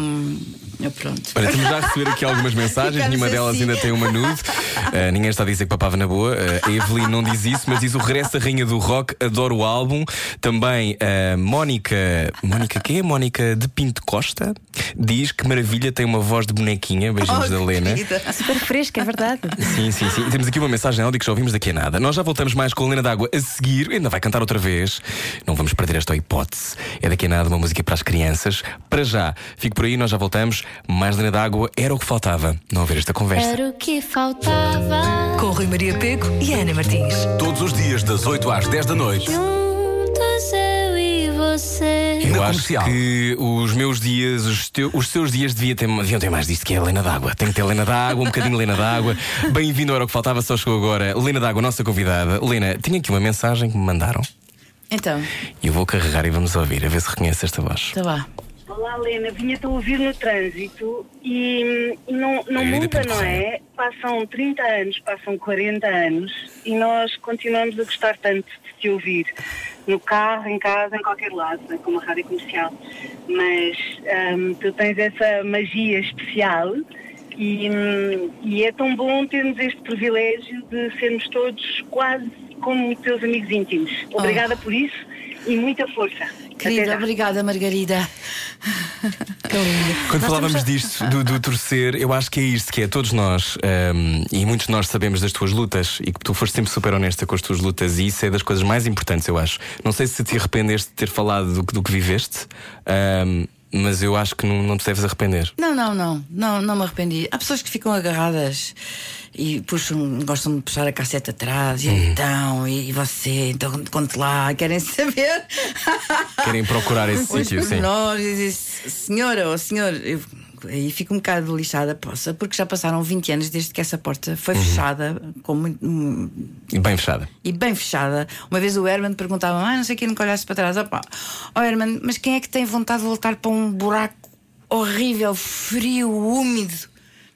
eu pronto. Olha, estamos já a receber aqui algumas mensagens, Ficamos nenhuma delas assim. ainda tem uma nude. Uh, ninguém está a dizer que papava na boa. Uh, a Evelyn não diz isso, mas diz o regresso da Rainha do Rock, adoro o álbum. Também a Mónica. Mónica quê? Mónica de Pinto Costa diz que maravilha, tem uma voz de bonequinha. Beijinhos Oh, da Helena. querida. Super fresca, é verdade. Sim, sim, sim. Temos aqui uma mensagem áudio que já ouvimos daqui a nada. Nós já voltamos mais com a Helena d'Água a seguir. Ainda vai cantar outra vez. Não vamos perder esta hipótese. É daqui a nada uma música para as crianças. Para já, fico por aí, nós já voltamos. Mais Helena d'Água era o que faltava. Não haver esta conversa. Era o que faltava. Com Rui Maria Peco e Ana Martins. Todos os dias, das 8 às 10 da noite. Juntos eu e você. Eu Na acho comercial. que os meus dias, os, teu- os seus dias devia ter, deviam ter mais disto que é a Helena d'Água. Tem que ter Helena d'Água, um bocadinho de Helena d'Água. Bem-vindo ao Era o que Faltava, só chegou agora. Helena d'Água, nossa convidada. Helena, tinha aqui uma mensagem que me mandaram Então, e eu vou carregar e vamos ouvir, a ver se reconhece esta voz. tá lá. Olá, Helena. Vinha-te a ouvir no trânsito e, e não, não muda, não é? Passam 30 anos, passam 40 anos e nós continuamos a gostar tanto de te ouvir. No carro, em casa, em qualquer lado, né, como a rádio comercial. Mas hum, tu tens essa magia especial e, hum, e é tão bom termos este privilégio de sermos todos quase como teus amigos íntimos. Obrigada por isso e muita força. Querida, obrigada, Margarida. Quando falávamos disto, do, do torcer, eu acho que é isto que é. Todos nós, ahm, e muitos de nós sabemos das tuas lutas e que tu foste sempre super honesta com as tuas lutas, e isso é das coisas mais importantes, eu acho. Não sei se te arrependeste de ter falado do, que- do que viveste, ahm, mas eu acho que não, não te deves arrepender. Não, não, não, não, não me arrependi. Há pessoas que ficam agarradas e puxam, gostam de puxar a cassete atrás, e então, e, e você, então conte lá, querem saber. Querem procurar esse sítio, sim. e diz, senhora ou senhor, eu, aí fico um bocado lixada, poça, porque já passaram 20 anos desde que essa porta foi Uhum. fechada, com muito, hum, E bem fechada. e bem fechada. Uma vez o Herman perguntava, ah, não sei quem nunca olhasse para trás. Opa, oh Herman, mas quem é que tem vontade de voltar para um buraco horrível, frio, úmido?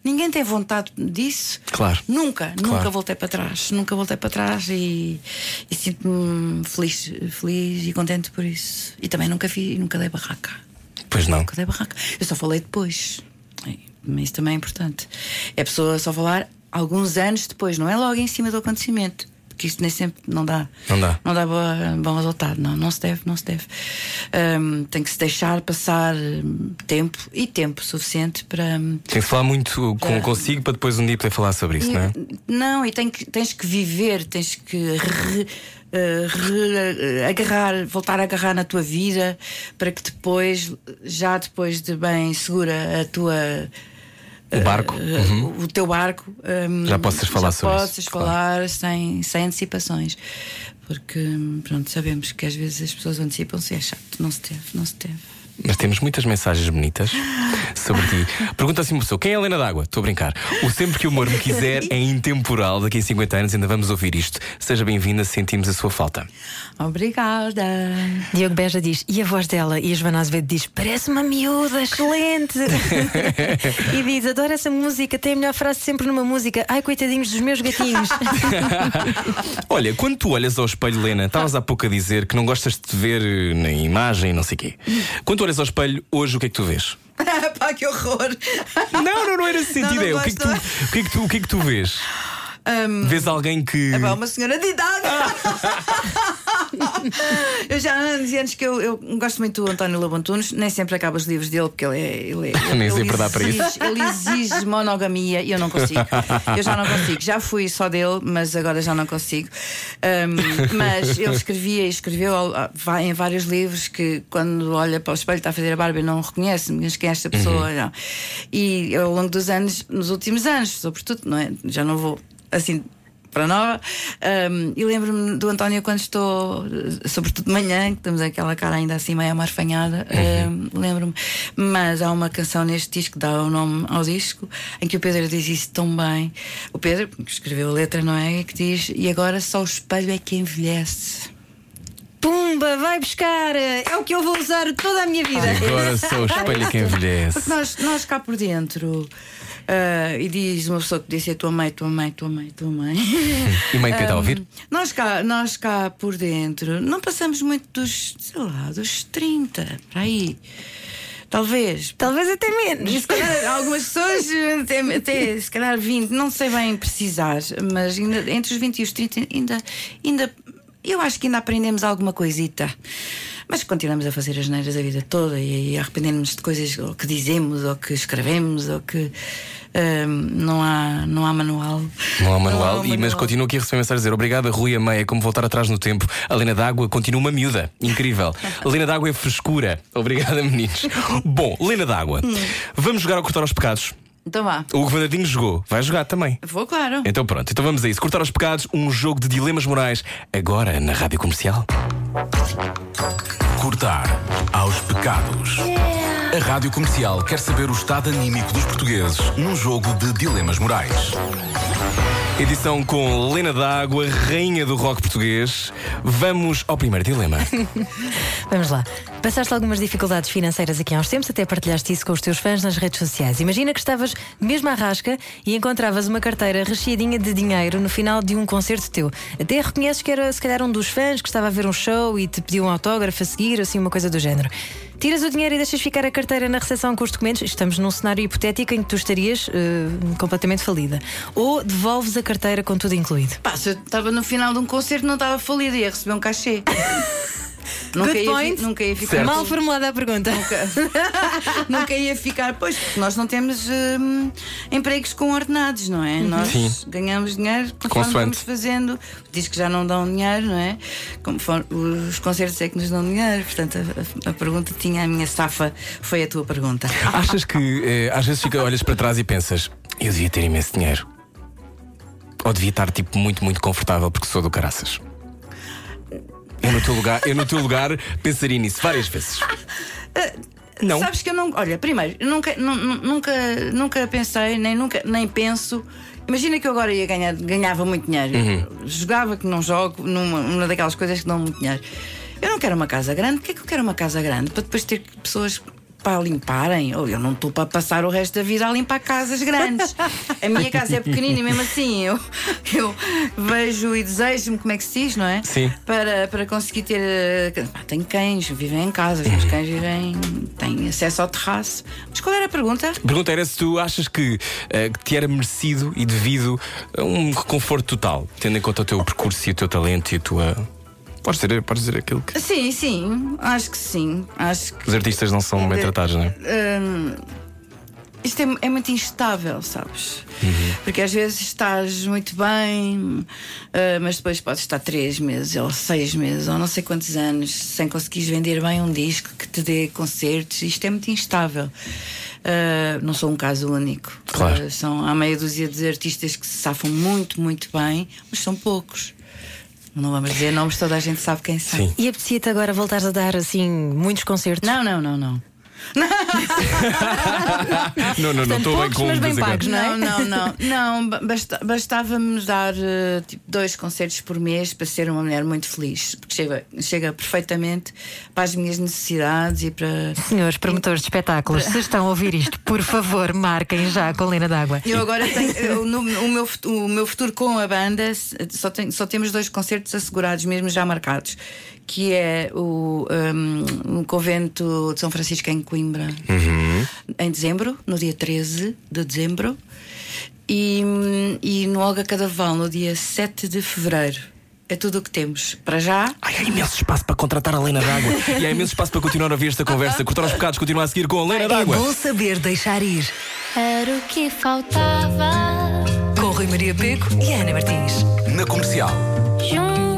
Ninguém tem vontade disso. Claro. Nunca, Claro. nunca voltei para trás. Nunca voltei para trás e, e sinto-me feliz, feliz e contente por isso. E também nunca vi, nunca dei barraca. Pois não. Barraca. Eu só falei depois. Mas isso também é importante. É a pessoa só falar alguns anos depois, não é logo em cima do acontecimento. Porque isto nem sempre não dá. Não dá. Não dá boa- bom resultado. Não, não se deve, não se deve. Hum, tem que se deixar passar hum, tempo e tempo suficiente para. hum, Tem que falar muito com, consigo para depois um dia poder falar sobre isso, não é? não, e tem que- tens que viver, tens que re- eh, re- agarrar, voltar a agarrar na tua vida para que depois, já depois de bem segura a tua. O barco. eh, Uhum. o teu barco hum, Já possas falar já sobre isso, possas claro. falar sem, sem antecipações porque hum, pronto sabemos que às vezes as pessoas antecipam-se e é chato não se deve, não se deve Mas temos muitas mensagens bonitas sobre ti. Pergunta assim uma pessoa: quem é a Helena d'Água? Estou a brincar. O Sempre que o Amor Me Quiser é intemporal. Daqui a 50 anos ainda vamos ouvir isto. Seja bem-vinda, sentimos a sua falta. obrigada Diogo Beja diz, e a voz dela? E a Joana Azevedo diz, parece uma miúda, excelente. e diz, adoro essa música, tem a melhor frase sempre numa música. Ai, coitadinhos dos meus gatinhos. Olha, quando tu olhas ao espelho, Helena, estavas há pouco a dizer que não gostas de te ver eh, na imagem, não sei o quê. Quando tu olhas ao espelho, hoje o que é que tu vês? pá que horror Não, não, não era esse Não, sentido. não é, o, que é que tu, gosto. o, que é que tu, o que é que tu vês? Vês alguém que. É pá, uma senhora de idade. eu já há anos e anos que eu, eu gosto muito do António Lobo Antunes, nem sempre acabo os livros dele, porque ele é. Ele, é- Nem ele sempre dá para exige, Ele exige monogamia e eu não consigo. Eu já não consigo. Já fui só dele, mas agora já não consigo. Ahm, mas ele escrevia e escreveu em vários livros que quando olha para o espelho está a fazer a barba e não reconhece, mas quem é esta pessoa? Não. E ao longo dos anos, nos últimos anos, sobretudo, não é? Já não vou assim para nova. Um, e lembro-me do António quando estou, sobretudo de manhã, que temos aquela cara ainda assim meio amarfanhada. um, lembro-me. Mas há uma canção neste disco que dá o nome ao disco, em que o Pedro diz isso tão bem. O Pedro, que escreveu a letra, não é? Que diz: E agora só o espelho é que envelhece. Pumba, vai buscar. É o que eu vou usar toda a minha vida. Agora só o espelho é que envelhece. Porque nós, nós cá por dentro. Ah, e diz uma pessoa que disse a tua mãe, tua mãe, tua mãe, tua mãe. E mãe, quem está a ouvir? Nós cá, nós cá por dentro não passamos muito dos, sei lá, dos 30, para aí. Talvez. Talvez até menos. se calhar algumas pessoas até, até se calhar 20, não sei bem precisar, mas ainda, entre os 20 e os 30 ainda, ainda eu acho que ainda aprendemos alguma coisita. Mas continuamos a fazer as neiras a vida toda e, e a arrepender-nos de coisas ou que dizemos ou que escrevemos ou que hum, não, há, não há manual. Não há manual, um e, mas manual. continuo aqui a receber mensagem a dizer Obrigada, Rui, amei, é como voltar atrás no tempo. A Lena d'Água continua uma miúda, incrível. A Lena d'Água é frescura. Obrigada, meninos. Bom, Lena d'Água, Hum. vamos jogar ao cortar aos pecados. Então vá. O Hugo Vandadinho jogou, vai jogar também. Vou, claro. Então pronto, então vamos a isso. Cortar aos pecados, um jogo de dilemas morais, agora na rádio comercial. Cortar aos pecados. A Rádio Comercial quer saber o estado anímico dos portugueses num jogo de dilemas morais. Edição com Lena d'Água, rainha do rock português. Vamos ao primeiro dilema. Vamos lá. Passaste algumas dificuldades financeiras aqui há uns tempos, até partilhaste isso com os teus fãs nas redes sociais. Imagina que estavas mesmo à rasca e encontravas uma carteira recheadinha de dinheiro no final de um concerto teu. Até reconheces que era se calhar um dos fãs que estava a ver um show e te pediu um autógrafo a seguir, assim, uma coisa do género. Tiras o dinheiro e deixas ficar a carteira na recepção com os documentos. Estamos num cenário hipotético em que tu estarias eh, completamente falida. Ou devolves a carteira com tudo incluído. Pá, se eu estava no final de um concerto, não estava falida, ia receber um cachê. nunca, Good ia, point. nunca ia ficar. Mal formulada a pergunta. Nunca, nunca ia ficar, pois, porque nós não temos hum, empregos com ordenados, não é? Nós Sim. ganhamos dinheiro conforme vamos fazendo. Diz que já não dão dinheiro, não é? Conforme, os concertos é que nos dão dinheiro. Portanto, a, a- a pergunta tinha a minha safa, foi a tua pergunta. Achas que eh, às vezes fica, olhas para trás e pensas, eu devia ter imenso dinheiro? Ou devia estar tipo muito, muito confortável porque sou do caraças? Eu no teu lugar, eu no teu lugar pensaria nisso várias vezes. Não. Sabes que eu não. Olha, primeiro, eu nunca, nu- nu- nunca, nunca pensei, nem, nunca, nem penso. Imagina que eu agora ia ganhar, ganhava muito dinheiro. Uhum. Jogava que não jogo, numa uma daquelas coisas que dão muito dinheiro. Eu não quero uma casa grande. Porquê que eu quero uma casa grande? Para depois ter pessoas para limparem. Ou eu não estou para passar o resto da vida a limpar casas grandes. A minha casa é pequenina e mesmo assim eu, eu vejo e desejo-me, como é que se diz, não é? Sim. Para, para conseguir ter. eh, pá, tenho cães, vivem em casa, os meus cães vivem. têm acesso ao terraço. Mas qual era a pergunta? A pergunta era se tu achas que, eh, que te era merecido e devido um reconforto total, tendo em conta o teu percurso e o teu talento e a tua. Podes dizer, podes dizer aquilo que Sim, sim, acho que sim. Acho que os artistas não são bem tratados, não é? Hum, isto é, é muito instável, sabes? Porque às vezes estás muito bem, ah, mas depois podes estar três meses, ou seis meses, ou não sei quantos anos, sem conseguires vender bem um disco que te dê concertos. Isto é muito instável. Ah, não sou um caso único. Claro. Ah, são há meia dúzia de artistas que se safam muito, muito bem, mas são poucos. Não vamos dizer nomes, toda a gente sabe quem são. Sim. E apetecia-te agora voltares a dar assim muitos concertos? Não, não, não, não. Não, não, não estou bem com mas bem pagos, não é? Não, não, não. não ba- basta- Bastava-me dar eh, tipo, dois concertos por mês para ser uma mulher muito feliz. Porque chega, chega perfeitamente para as minhas necessidades e para. Senhores promotores de espetáculos, se estão a ouvir isto, por favor, marquem já com Lena d'Água. Eu agora tenho. eu, no- o, meu, o meu futuro com a banda só, tem- só temos dois concertos assegurados, mesmo já marcados. Que é o, um, o convento de São Francisco em Coimbra em dezembro, no dia 13 de dezembro, e, e no Olga Cadaval no dia 7 de fevereiro. É tudo o que temos. Para já, Ai, há imenso espaço para contratar a Lena d'Água e há imenso espaço para continuar a ouvir esta conversa. Cortar os pecados, continua a seguir com a Lena É d'Água. bom saber deixar ir. Era o que faltava. Com Rui Maria Peco e Ana Martins. Na comercial. Juntos.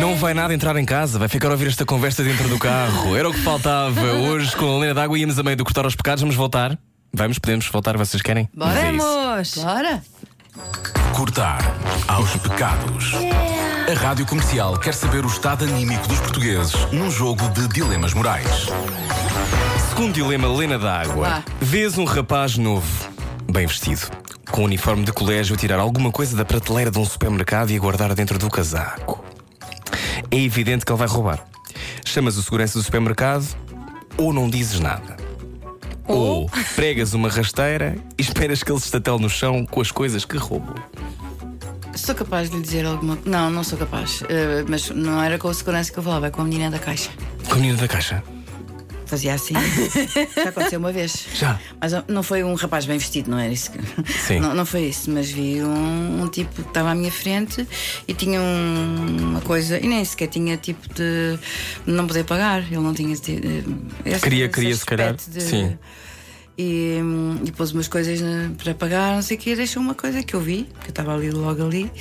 Não vai nada entrar em casa, vai ficar a ouvir esta conversa dentro do carro. Era o que faltava. Hoje com a Lena d'Água íamos a meio do cortar aos pecados. Vamos voltar? Vamos, podemos voltar, vocês querem? Bora. Vamos! bora! Cortar aos pecados. A Rádio Comercial quer saber o estado anímico dos portugueses num jogo de dilemas morais. Segundo dilema Lena d'Água, vês um rapaz novo, bem vestido, com um uniforme de colégio a tirar alguma coisa da prateleira de um supermercado e a guardar dentro do casaco. É evidente que ele vai roubar. Chamas o segurança do supermercado ou não dizes nada. Ou pregas uma rasteira e esperas que ele se estatele no chão com as coisas que roubou. Sou capaz de lhe dizer alguma Não, não sou capaz. Eh, mas não era com o segurança que eu falava, é com a menina da caixa. Com a menina da caixa. Fazia assim. Já aconteceu uma vez. Já. Mas não foi um rapaz bem vestido, não era isso? que- Sim. Não, não foi isso, mas vi um, um tipo que estava à minha frente e tinha um- uma coisa, e nem sequer tinha tipo de não poder pagar. Ele não tinha. de- eh, esse- Queria- queria, se calhar, de- sim. E, e pôs umas coisas né, para pagar, não sei o quê, deixou uma coisa que eu vi, que eu estava ali logo ali,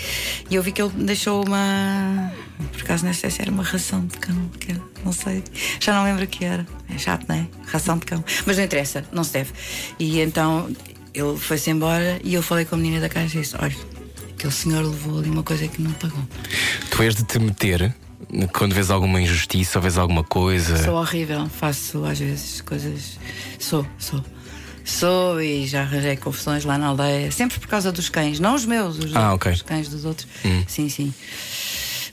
e eu vi que ele deixou uma. Por acaso não sei se era uma ração de cão, que era, não sei, já não lembro o que era. É chato, não é? Ração de cão. Mas não interessa, não se deve. E então ele foi-se embora e eu falei com a menina da caixa e disse: olha, aquele senhor levou ali uma coisa que não pagou. Tu és de te meter quando vês alguma injustiça ou vês alguma coisa. Sou horrível, faço às vezes coisas. Sou, sou. Sou e já arranjei confusões lá na aldeia, sempre por causa dos cães, não os meus, os, Ah, outros, ok. os cães dos outros. Sim, sim.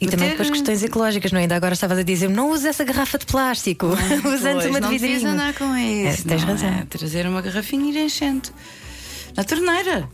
E também com as questões ecológicas, não é? Ainda agora estavas a dizer não use essa garrafa de plástico, usa antes uma de não vidrinho. andar com isso. É, tens não razão. É, trazer uma garrafinha e ir enchendo. Na torneira.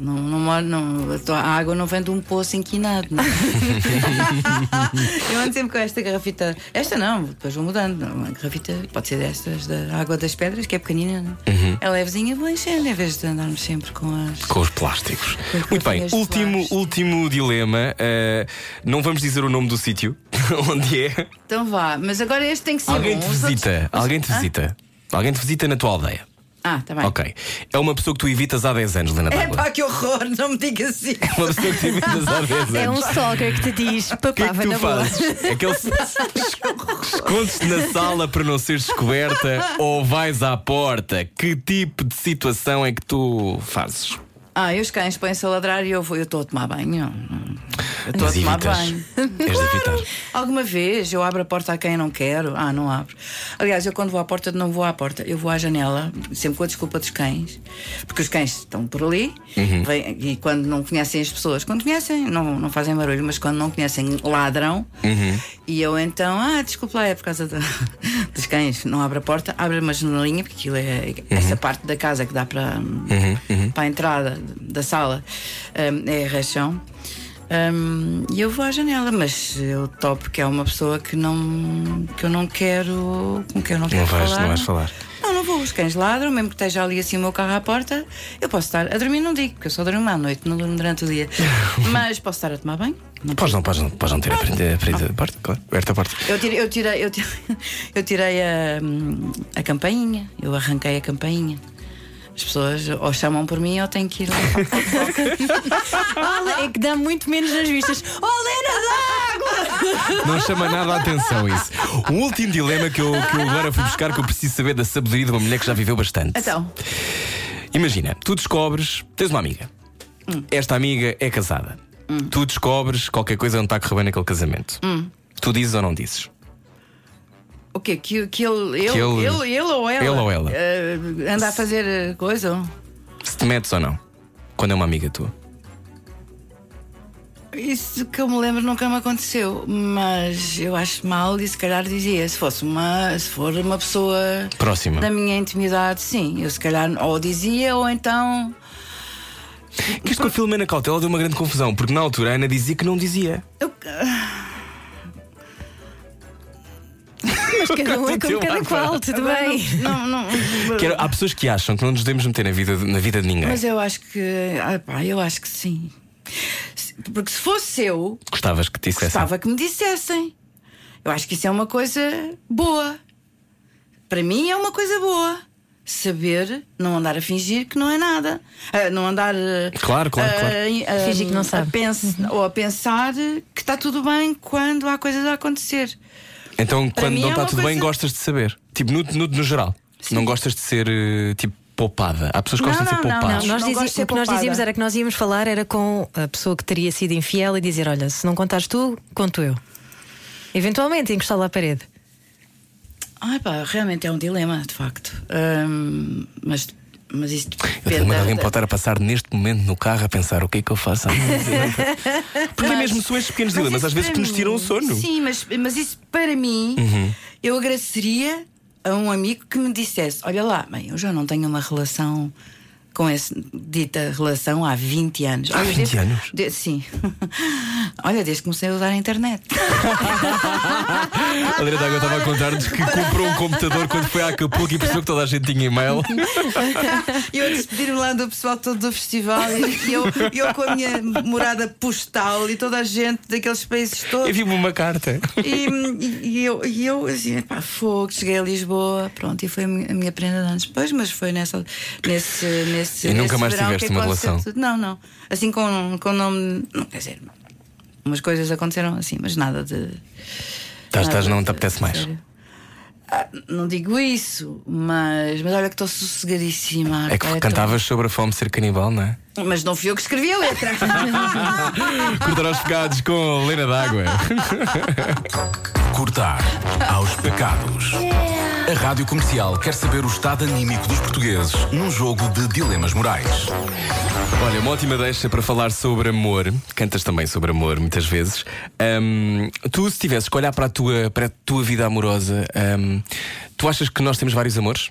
Não, não, moro- não, a água não vem de um poço inquinado. Não. eu ando sempre com esta garrafita. Esta não, depois vou mudando. Uma garrafita pode ser destas, da água das pedras, que é pequenina. Não? Uhum. É levezinha, vou enchendo, em vez de andarmos sempre com as. Com os plásticos. Com Muito bem, último, último dilema. eh, não vamos dizer o nome do sítio onde é. Então vá, mas agora este tem que ser Alguém bom. te Os outros- visita. Alguém te Ah? visita. Alguém te visita na tua aldeia. Ah, tá bem. Ok. É uma pessoa que tu evitas há 10 anos, Lena É D'Água. pá, que horror, não me diga assim. É uma pessoa que tu evitas há 10 anos. É um stalker que te diz O que é papava que tu na boa. fazes? Aquele escondes-te na sala para não seres descoberta ou vais à porta? Que tipo de situação é que tu fazes? Ah, e os cães põem-se a ladrar e eu vou, eu estou a tomar banho. Estou a tomar evitas. banho. Evitar. Alguma vez eu abro a porta a quem eu não quero? Ah, não abro. Aliás, eu quando vou à porta não vou à porta, eu vou à janela, sempre com a desculpa dos cães, porque os cães estão por ali Uhum. vêm- e quando não conhecem as pessoas, quando conhecem, não, não fazem barulho, mas quando não conhecem, ladram. Uhum. E eu então, ah, desculpa lá, é por causa da, dos cães não abre a porta, abre uma janelinha, porque aquilo é essa parte da casa que dá para, para a entrada da sala hum, é rechão. Hum, e eu vou à janela, mas eu topo que é uma pessoa que não que eu não quero com quem eu não quero Não vais, falar. não vais falar. Não, não vou. Os cães ladram, mesmo que esteja ali assim o meu carro à porta, eu posso estar a dormir, não digo, porque eu só durmo à noite, não durmo durante o dia. Mas posso estar a tomar banho. Não Podes não, podes não, podes não ter aprendido a da porta, claro. Aberta a porta. eu tirei, eu tirei, eu tirei, eu tirei a, hum, a campainha, eu arranquei a campainha. As pessoas ou chamam por mim ou tenho que ir lá. Olha, é que dá muito menos nas vistas. Oh, Lena d'água! Não chama nada a atenção isso. O último dilema que eu, que eu agora fui buscar, que eu preciso saber da sabedoria de uma mulher que já viveu bastante. Então, Imagina, tu descobres, tens uma amiga. Esta amiga é casada. Tu descobres qualquer coisa não está a correr bem naquele casamento. Tu dizes ou não dizes? O quê? Que, que ele, ele, Que ele- ele, ele ou ela? ele ou ela. eh, anda a fazer eh, coisa? Se te metes ou não? Quando é uma amiga tua. Isso que eu me lembro nunca me aconteceu, mas eu acho mal e se calhar dizia, se fosse uma, se for uma pessoa Próxima. da minha intimidade, sim, eu se calhar ou dizia ou então Que isto com a Filomena Cautela deu uma grande confusão, porque na altura a Ana dizia que não dizia. eu- Mas cada um é como cada qual, tudo bem. não, não, Que era- há pessoas que acham que não nos devemos meter na vida, na vida de ninguém. mas eu acho que, ah, pá, eu acho que sim. Porque se fosse eu, Gostavas que te dissessem. gostava que me dissessem. Eu acho que isso é uma coisa boa. Para mim é uma coisa boa. Saber, não andar a fingir que não é nada. Ah, não andar a- Claro, claro, a- claro. a- Fingir que não a sabe. pens- Ou a pensar que está tudo bem quando há coisas a acontecer. Então, quando mim não é está uma tudo bem, coisa- gostas de saber. Tipo, no, no, no geral. Não gostas de ser eh, tipo poupada. Há pessoas que Não, gostam de ser não, não, poupadas. não. Nós gosto dizi- de ser o que nós poupada. dizíamos era que nós íamos falar era com a pessoa que teria sido infiel e dizer: Olha, se não contares tu, conto eu. Eventualmente encostá-la à parede. Ai pá, realmente é um dilema, de facto. Ahm, mas, mas isso Eu depende. tenho alguém pode estar a passar neste momento no carro a pensar o que é que eu faço. Porque Mas- mesmo são estes pequenos Mas dilemas, às vezes que nos tiram o sono. Uhum. Sim, mas, mas isso para mim, eu agradeceria a um amigo que me dissesse: Olha lá, bem, eu já não tenho uma relação com essa dita relação há 20 anos. Há Olha, 20 desde- anos? de- sim. Olha, desde que comecei a usar a internet. A Adriana D'Água estava a contar-nos que comprou um computador quando foi a Acapulco e percebeu que toda a gente tinha e-mail. E eu a despedir-me lá do pessoal todo do festival e eu, eu com a minha morada postal e toda a gente daqueles países todos. Enviou-me uma carta. E, e- eu, e eu assim, pá, fogo, cheguei a Lisboa, pronto, e foi a minha, a minha prenda de anos depois, mas foi nessa, nesse, nesse. E nunca nesse mais verão tiveste uma relação? tudo. Não, não. Assim com, com nome. Não, quer dizer, umas coisas aconteceram assim, mas nada de. Estás, estás, não te apetece mais. sério. Ah, não digo isso, mas, mas olha que estou sossegadíssima. É que cantavas sobre a fome ser canibal, não é? Mas não fui eu que escrevi a letra. Cortar aos pecados com Lena d'Água. Cortar aos pecados. A Rádio Comercial quer saber o estado anímico dos portugueses num jogo de dilemas morais. Olha, uma ótima deixa para falar sobre amor. Cantas também sobre amor, muitas vezes. Ahm, tu, se tivesses que olhar para a tua, para a tua vida amorosa, ahm, tu achas que nós temos vários amores?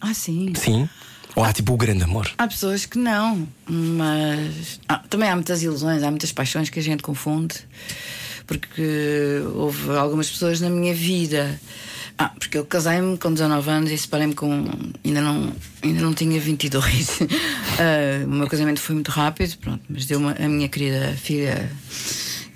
ah, sim. Sim. Ou há tipo o grande amor? Há pessoas que não, mas ah, também há muitas ilusões, há muitas paixões que a gente confunde, porque houve algumas pessoas na minha vida. Ah, porque eu casei-me com 19 anos e separei-me com. Ainda não, ainda não tinha 22. Ah, o meu casamento foi muito rápido, pronto, mas deu a minha querida filha,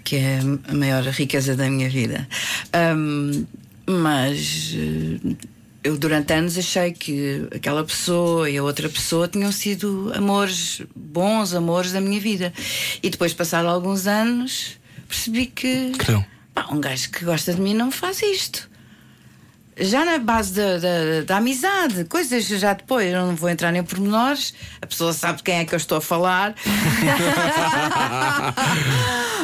que é a maior riqueza da minha vida. Ahm, mas. eh, eu durante anos achei que aquela pessoa e a outra pessoa tinham sido amores, bons amores da minha vida. E depois, passado alguns anos, percebi que, Que não. pá, um gajo que gosta de mim não faz isto. Já na base da, da, da amizade, coisas já depois, eu não vou entrar em pormenores, a pessoa sabe de quem é que eu estou a falar.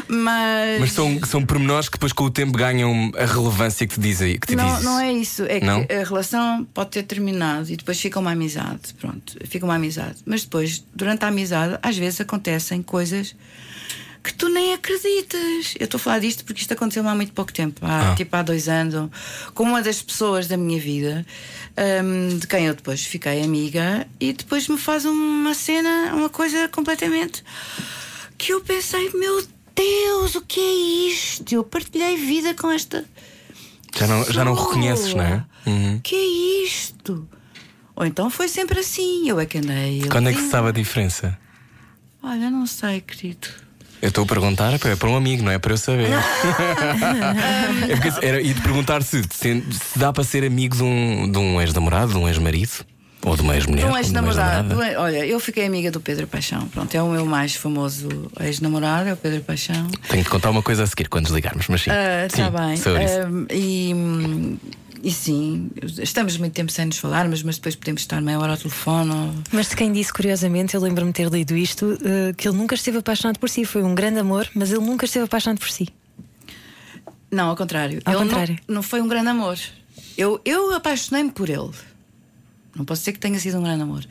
Mas. Mas são, são pormenores que depois com o tempo ganham a relevância que te dizem. Que te Não, dizes. não é isso. É que Não? a relação pode ter terminado e depois fica uma amizade. Pronto, fica uma amizade. Mas depois, durante a amizade, às vezes acontecem coisas que tu nem acreditas. Eu estou a falar disto porque isto aconteceu há muito pouco tempo, há, Ah. tipo há dois anos, com uma das pessoas da minha vida, hum, de quem eu depois fiquei amiga, e depois me faz uma cena, uma coisa completamente que eu pensei, meu Deus, o que é isto? Eu partilhei vida com esta. Já não, já não pessoa. reconheces, não é? Uhum. Que é isto? Ou então foi sempre assim, eu é que andei. Quando é que se sabe a diferença? Olha, não sei, querido. Eu estou a perguntar é para, um amigo, não é para eu saber. é porque era, e de perguntar se, se, dá para ser amigo de um, de um ex-namorado, de um ex-marido, ou de uma ex-mulher. Um de uma ex-namorado. Olha, eu fiquei amiga do Pedro Paixão. Pronto, é o meu mais famoso ex-namorado, é o Pedro Paixão. Tenho de contar uma coisa a seguir quando desligarmos, mas sim. Ah, Está bem. sobre isso. Ah, e, hum, e sim, estamos muito tempo sem nos falarmos, mas depois podemos estar meia hora ao telefone. ou- Mas de quem disse, curiosamente, eu lembro-me de ter lido isto, eh, que ele nunca esteve apaixonado por si. Foi um grande amor, mas ele nunca esteve apaixonado por si. Não, ao contrário. Ao Ele não- contrário. Não, foi um grande amor. Eu, eu apaixonei-me por ele. Não posso dizer que tenha sido um grande amor.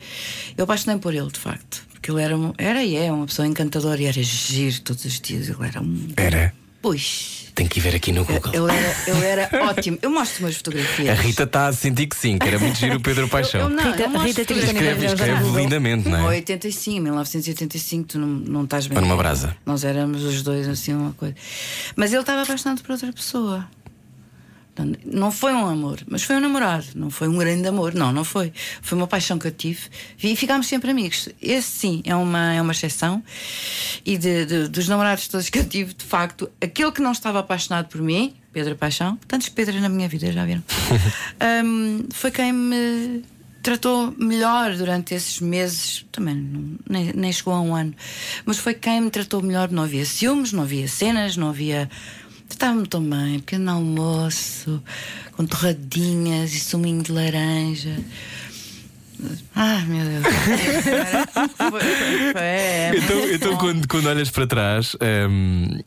Eu apaixonei-me por ele, de facto. Porque ele era, um- era e é uma pessoa encantadora e era giro todos os dias. Ele era um. Era. Pois. Tenho que ir ver aqui no Google. Ele era, ele era ótimo. Eu mostro umas fotografias. A Rita está a sentir que sim, que era muito giro o Pedro Paixão. Eu, eu não, Rita- eu mostro Rita escreve escreve lindamente, não é? 85, 1985, tu não, não estás bem. Ou numa brasa. Nós éramos os dois assim, uma coisa. Mas ele estava apaixonado por outra pessoa. Não foi um amor, mas foi um namorado. Não foi um grande amor, não, não foi. Foi uma paixão que eu tive e ficámos sempre amigos. Esse sim é uma, é uma exceção. E de- de- dos namorados todos que eu tive, de facto, aquele que não estava apaixonado por mim, Pedro Paixão, tantos Pedros na minha vida, já viram? Hum, foi quem me tratou melhor durante esses meses, também não- nem, nem chegou a um ano, mas foi quem me tratou melhor. Não havia ciúmes, não havia cenas, não havia. Tratava-me tão bem, pequeno almoço, com torradinhas e suminho de laranja. Ah, meu Deus. Foi- foi- foi- é, Então, então quando, quando olhas para trás, hum,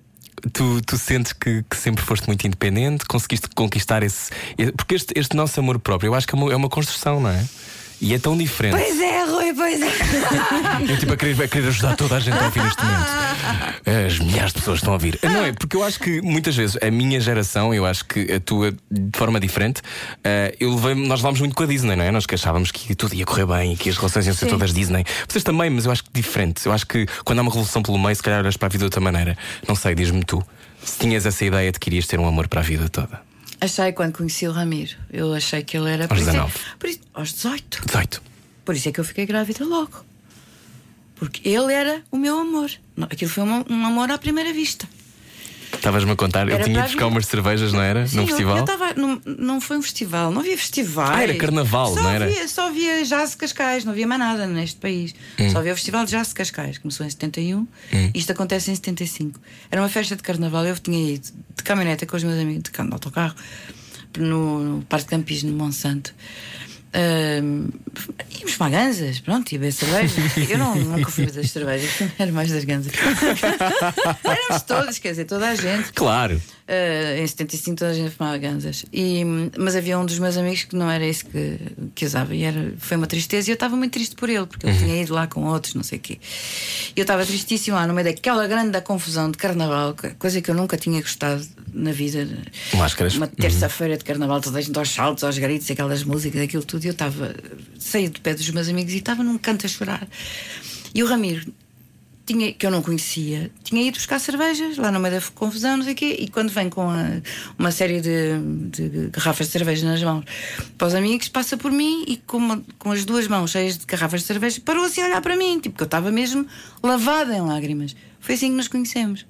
tu, tu sentes que, que sempre foste muito independente, conseguiste conquistar esse. Porque este, este nosso amor próprio, eu acho que é uma, é uma construção, não é? E é tão diferente. Pois é, Rui, pois é. Eu tipo a querer, a querer ajudar toda a gente a ouvir neste momento. As milhares de pessoas estão a ouvir. Não é? Porque eu acho que muitas vezes a minha geração, eu acho que a tua de forma diferente, eh, eu levei nós levámos muito com a Disney, não é? Nós que achávamos que tudo ia correr bem e que as relações iam ser Sim. todas Disney. Vocês também, mas eu acho que diferente. Eu acho que quando há uma revolução pelo meio, se calhar olhas para a vida de outra maneira. Não sei, diz-me tu. Se tinhas essa ideia de que irias ter um amor para a vida toda. Achei quando conheci o Ramiro. Eu achei que ele era. por isso é- 19. por isso- aos 18. 18. Por isso é que eu fiquei grávida logo. Porque ele era o meu amor. Aquilo foi um, um amor à primeira vista. Estavas-me a contar, eu tinha a buscar umas cervejas, não era? Sim, Num festival? Eu estava. Não, não foi um festival, não havia festivais. Ah, era carnaval, só não era? Havia, só havia jazz de Cascais, não havia mais nada neste país. Hum. Só havia o Festival de Jazz de Cascais, começou em 71, isto acontece em 75. Era uma festa de carnaval, eu tinha ido de caminhoneta com os meus amigos, de, carro- de autocarro, no, no Parque de Campismo de Monsanto. Ahm, íamos para ganzas, pronto, ia beber cerveja. Eu não, nunca fui das cervejas, era mais das ganzas. Éramos todos, quer dizer, toda a gente. Claro. Uh, em 75 toda a gente fumava ganzas. E, mas havia um dos meus amigos que não era isso que, que usava. E era, foi uma tristeza. E eu estava muito triste por ele, porque ele tinha ido lá com outros, não sei o quê. E eu estava tristíssima lá no meio daquela grande da confusão de carnaval, coisa que eu nunca tinha gostado na vida. Máscaras. Uma terça-feira de carnaval, toda a gente aos saltos, aos gritos, aquelas músicas, aquilo tudo. E eu estava, saí do pé dos meus amigos e estava num canto a chorar. E o Ramiro tinha, que eu não conhecia, tinha ido buscar cervejas lá no meio da confusão, não sei o quê, e quando vem com a- uma série de, de garrafas de cerveja nas mãos para os amigos, passa por mim e com, uma- com as duas mãos cheias de garrafas de cerveja, parou assim a olhar para mim, tipo que eu estava mesmo lavada em lágrimas. Foi assim que nos conhecemos.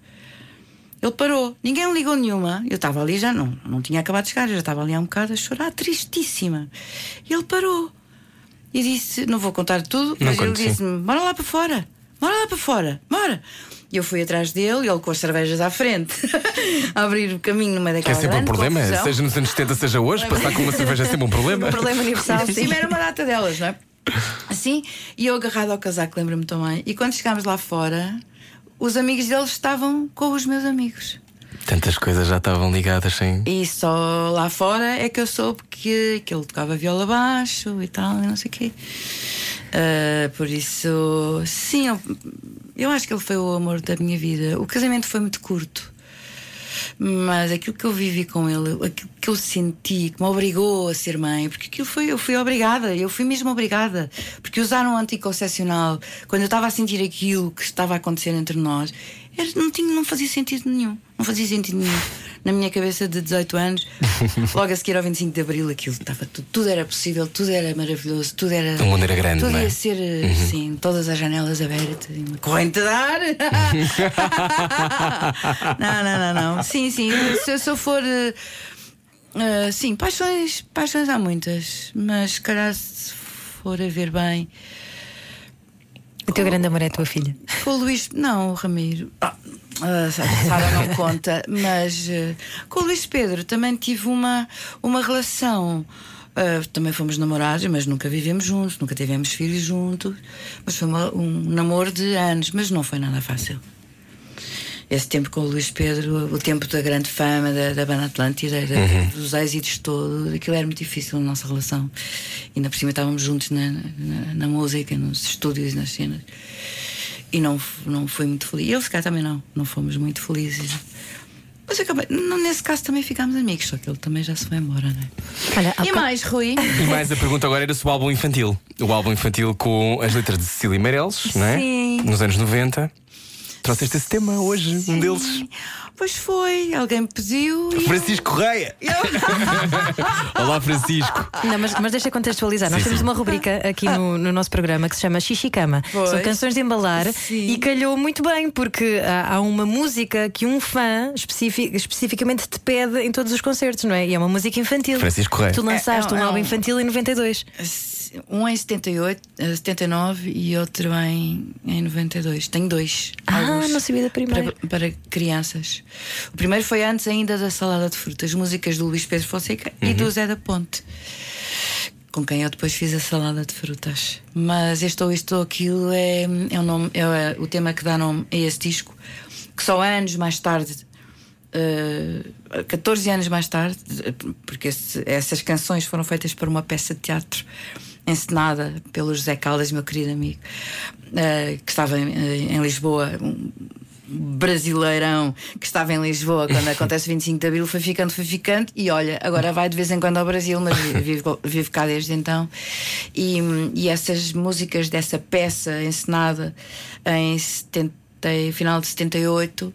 Ele parou, ninguém ligou nenhuma. Eu estava ali já, não, não tinha acabado de chegar, eu já estava ali há um bocado a chorar, tristíssima. E ele parou e disse: Não vou contar tudo, mas ele disse-me: Bora lá para fora, bora lá para fora, bora. E eu fui atrás dele, ele com as cervejas à frente, a abrir o caminho numa Que é daquela sempre um problema, confusão. seja nos anos 70, seja hoje, passar com uma cerveja é sempre um problema. Um problema universal, sim. era uma data delas, não é? Assim, e eu agarrado ao casaco, lembro-me também. E quando chegámos lá fora, os amigos deles estavam com os meus amigos. Tantas coisas já estavam ligadas sem. E só lá fora é que eu soube que, que ele tocava viola baixo e tal, e não sei o quê. Ah, por isso, sim, eu- Eu acho que ele foi o amor da minha vida. O casamento foi muito curto. Mas aquilo que eu vivi com ele, aquilo que eu senti, que me obrigou a ser mãe, porque aquilo foi, eu fui obrigada, eu fui mesmo obrigada. Porque usar um anticoncepcional, quando eu estava a sentir aquilo que estava a acontecer entre nós, era- não, tinha, não fazia sentido nenhum. Não fazia sentido nenhum. Na minha cabeça de 18 anos, logo a seguir ao 25 de Abril, aquilo estava tudo, tudo era possível, tudo era maravilhoso, tudo era. O mundo era grande, Tudo não é? ia ser assim, todas as janelas abertas, e uma corrente de ar. não, não, não, não. Sim, sim. Se, se eu for. eh, eh, sim, paixões, paixões há muitas, mas se calhar se for a ver bem. O teu grande amor é a tua filha. Com o Luís. Não, o Ramiro. Ah, a Sara não conta, mas eh, com o Luís Pedro também tive uma, uma relação. ah, também fomos namorados, mas nunca vivemos juntos, nunca tivemos filhos juntos. Mas foi uma- um namoro de anos, mas não foi nada fácil. Esse tempo com o Luís Pedro, o tempo da grande fama da, da banda Atlântida, da- dos êxitos todos, aquilo era muito difícil na nossa relação. E ainda por cima estávamos juntos na, na, na música, nos estúdios, nas cenas. E não, não foi muito feliz. E ele, se calhar, também não. Não fomos muito felizes. Mas acabei, nesse caso também ficámos amigos, só que ele também já se foi embora, não é? Olha, E mais, Rui? E mais a pergunta agora era sobre o álbum infantil. O álbum infantil com as letras de Cecília Meirelles, não é? Sim. Nos anos 90. Trouxeste esse tema hoje, um deles. Pois foi, alguém me pediu e. Francisco Correia. Olá, Francisco. Não, mas, mas deixa contextualizar. Nós Sim, temos sim. uma rubrica aqui no, no nosso programa que se chama Xixi Cama. Pois. São canções de embalar Sim. e calhou muito bem, porque há, há uma música que um fã especifi- especificamente te pede em todos os concertos, não é? E é uma música infantil. Francisco Correia. Tu lançaste É, é um um- álbum infantil em 92. Um em 78, eh, 79 e outro em, em 92. Tenho dois. Ah, não sabia da primeira. Para, para crianças. O primeiro foi antes ainda da Salada de Frutas, músicas do Luís Pedro Fonseca e do Zé da Ponte. Com quem eu depois fiz a salada de frutas. Mas este ou isto ou aquilo é, é, o nome, é o tema que dá nome a esse disco, que só anos mais tarde Uh, 14 anos mais tarde, porque esse- essas canções foram feitas para uma peça de teatro encenada pelo José Caldas, meu querido amigo, uh, que estava em, em Lisboa, um brasileirão que estava em Lisboa quando acontece o 25 de Abril, foi ficando, foi ficando, e olha, agora vai de vez em quando ao Brasil, mas vive, vive cá desde então. E, e essas músicas dessa peça encenada em 70 até final de 78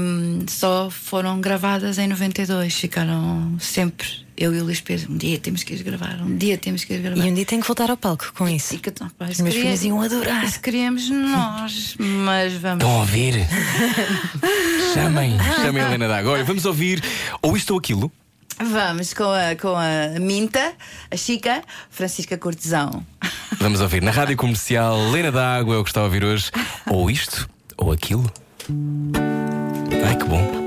hum, só foram gravadas em 92 ficaram sempre eu e o Luís Pedro um dia temos que ir gravar um dia temos que ir gravar E um dia tenho que voltar ao palco com isso. E que, então, pá, Os meus queria- filhos iam adorar. isso queríamos nós mas vamos Estão a ouvir? chamem, chamem a Helena D'Água. Olha, vamos ouvir ou isto ou aquilo. vamos com a, com a Minta a Chica Francisca Cortesão Vamos ouvir na rádio comercial Helena D'Água, é o que está a ouvir hoje. Ou isto ou aquilo. Ai que bom.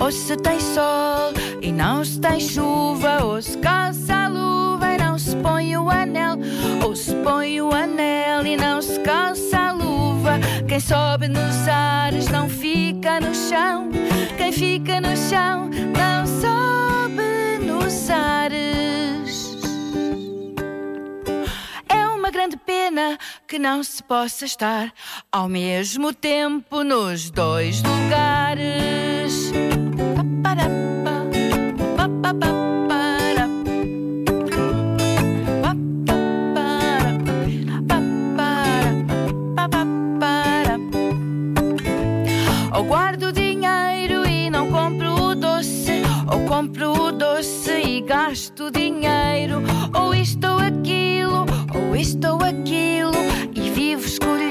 Ou se tem sol e não se tem chuva, ou se calça a luva e não se põe o anel, ou se põe o anel e não se calça a luva. Quem sobe nos ares não fica no chão, quem fica no chão não sobe nos ares. É uma grande pena que não se possa estar ao mesmo tempo nos dois lugares. Ou guardo dinheiro e não compro o doce, ou compro o doce e gasto dinheiro, ou isto ou aquilo, ou isto ou aquilo, e vivo escolhendo o dia inteiro.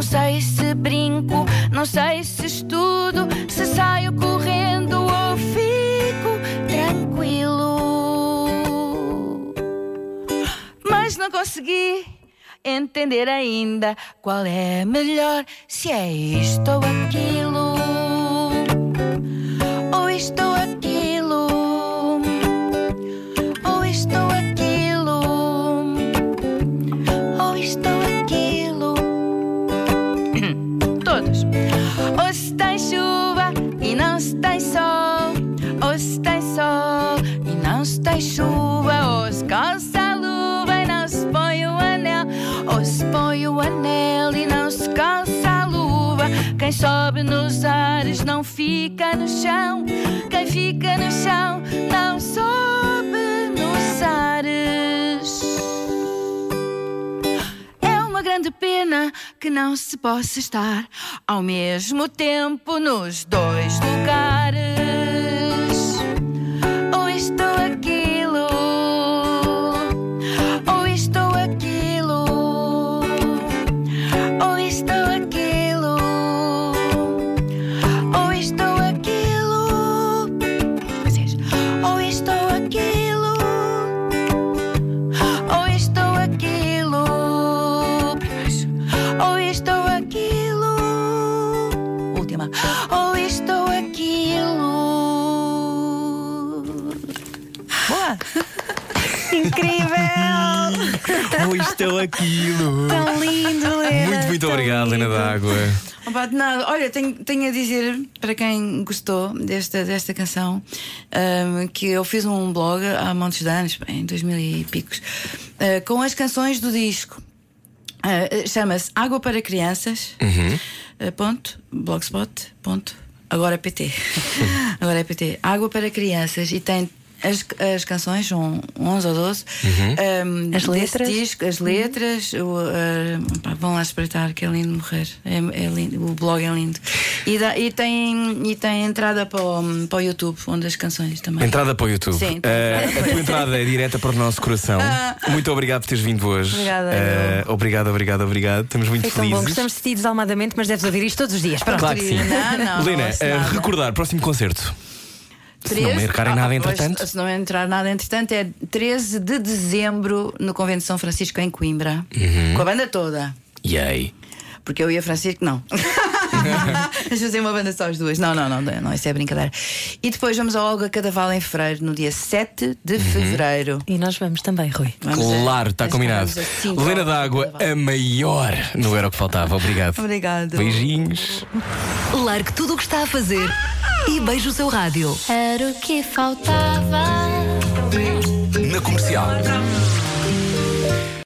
Não sei se brinco, não sei se estudo, se saio correndo ou fico tranquilo. Mas não consegui entender ainda qual é melhor, se é isto ou aquilo, ou isto tem sol. Ou se tem sol e não se tem chuva. Ou se calça a luva e não se põe o anel. Ou se põe o anel e não se calça a luva. Quem sobe nos ares não fica no chão. Quem fica no chão não sobe nos ares. Uma grande pena que não se possa estar ao mesmo tempo nos dois lugares. Ou isto tenho, tenho a dizer para quem gostou desta, desta canção ahm, que eu fiz um blog há de anos, em 2000 e picos, ah, com as canções do disco. Ah, Chama-se Água para Crianças. ah, ponto, blogspot. Ponto, agora é PT. agora é PT. Água para Crianças. E tem. As, as canções são 11 ou 12. ahm, As desse letras? disco, as letras, o, ah, pá, vão lá espreitar que é lindo morrer. É, é lindo, o blog é lindo. E, dá- e tem, e tem entrada para o, para o YouTube, onde as canções também. Entrada para o YouTube. Sim. Eh, a tua entrada é direta para o nosso coração. Muito obrigado por teres vindo hoje. Obrigada, obrigado, obrigado, obrigado. Estamos muito Foi tão bom. felizes. Gostamos de ti desalmadamente, mas deves ouvir isto todos os dias. Pronto. Claro que sim. Não, não, não Lena, recordar, próximo concerto. Se não Três- me errar em nada, Ah, entretanto. pois, Se não entrar nada, entretanto, é 13 de dezembro no Convento de São Francisco, em Coimbra. Uhum. Com a banda toda. E aí? Porque eu e a Francisco, não. Vamos fazer uma banda só as duas. Não, não, não, não, isso é brincadeira. E depois vamos ao Olga Cadaval em Fevereiro, no dia 7 de Uhum. fevereiro. E nós vamos também, Rui. Vamos claro, está combinado. Lena d'Água, a maior. Não era o que faltava. Obrigado. Obrigado. Beijinhos. Largue tudo o que está a fazer e beije o seu rádio. Era o que faltava. Na comercial.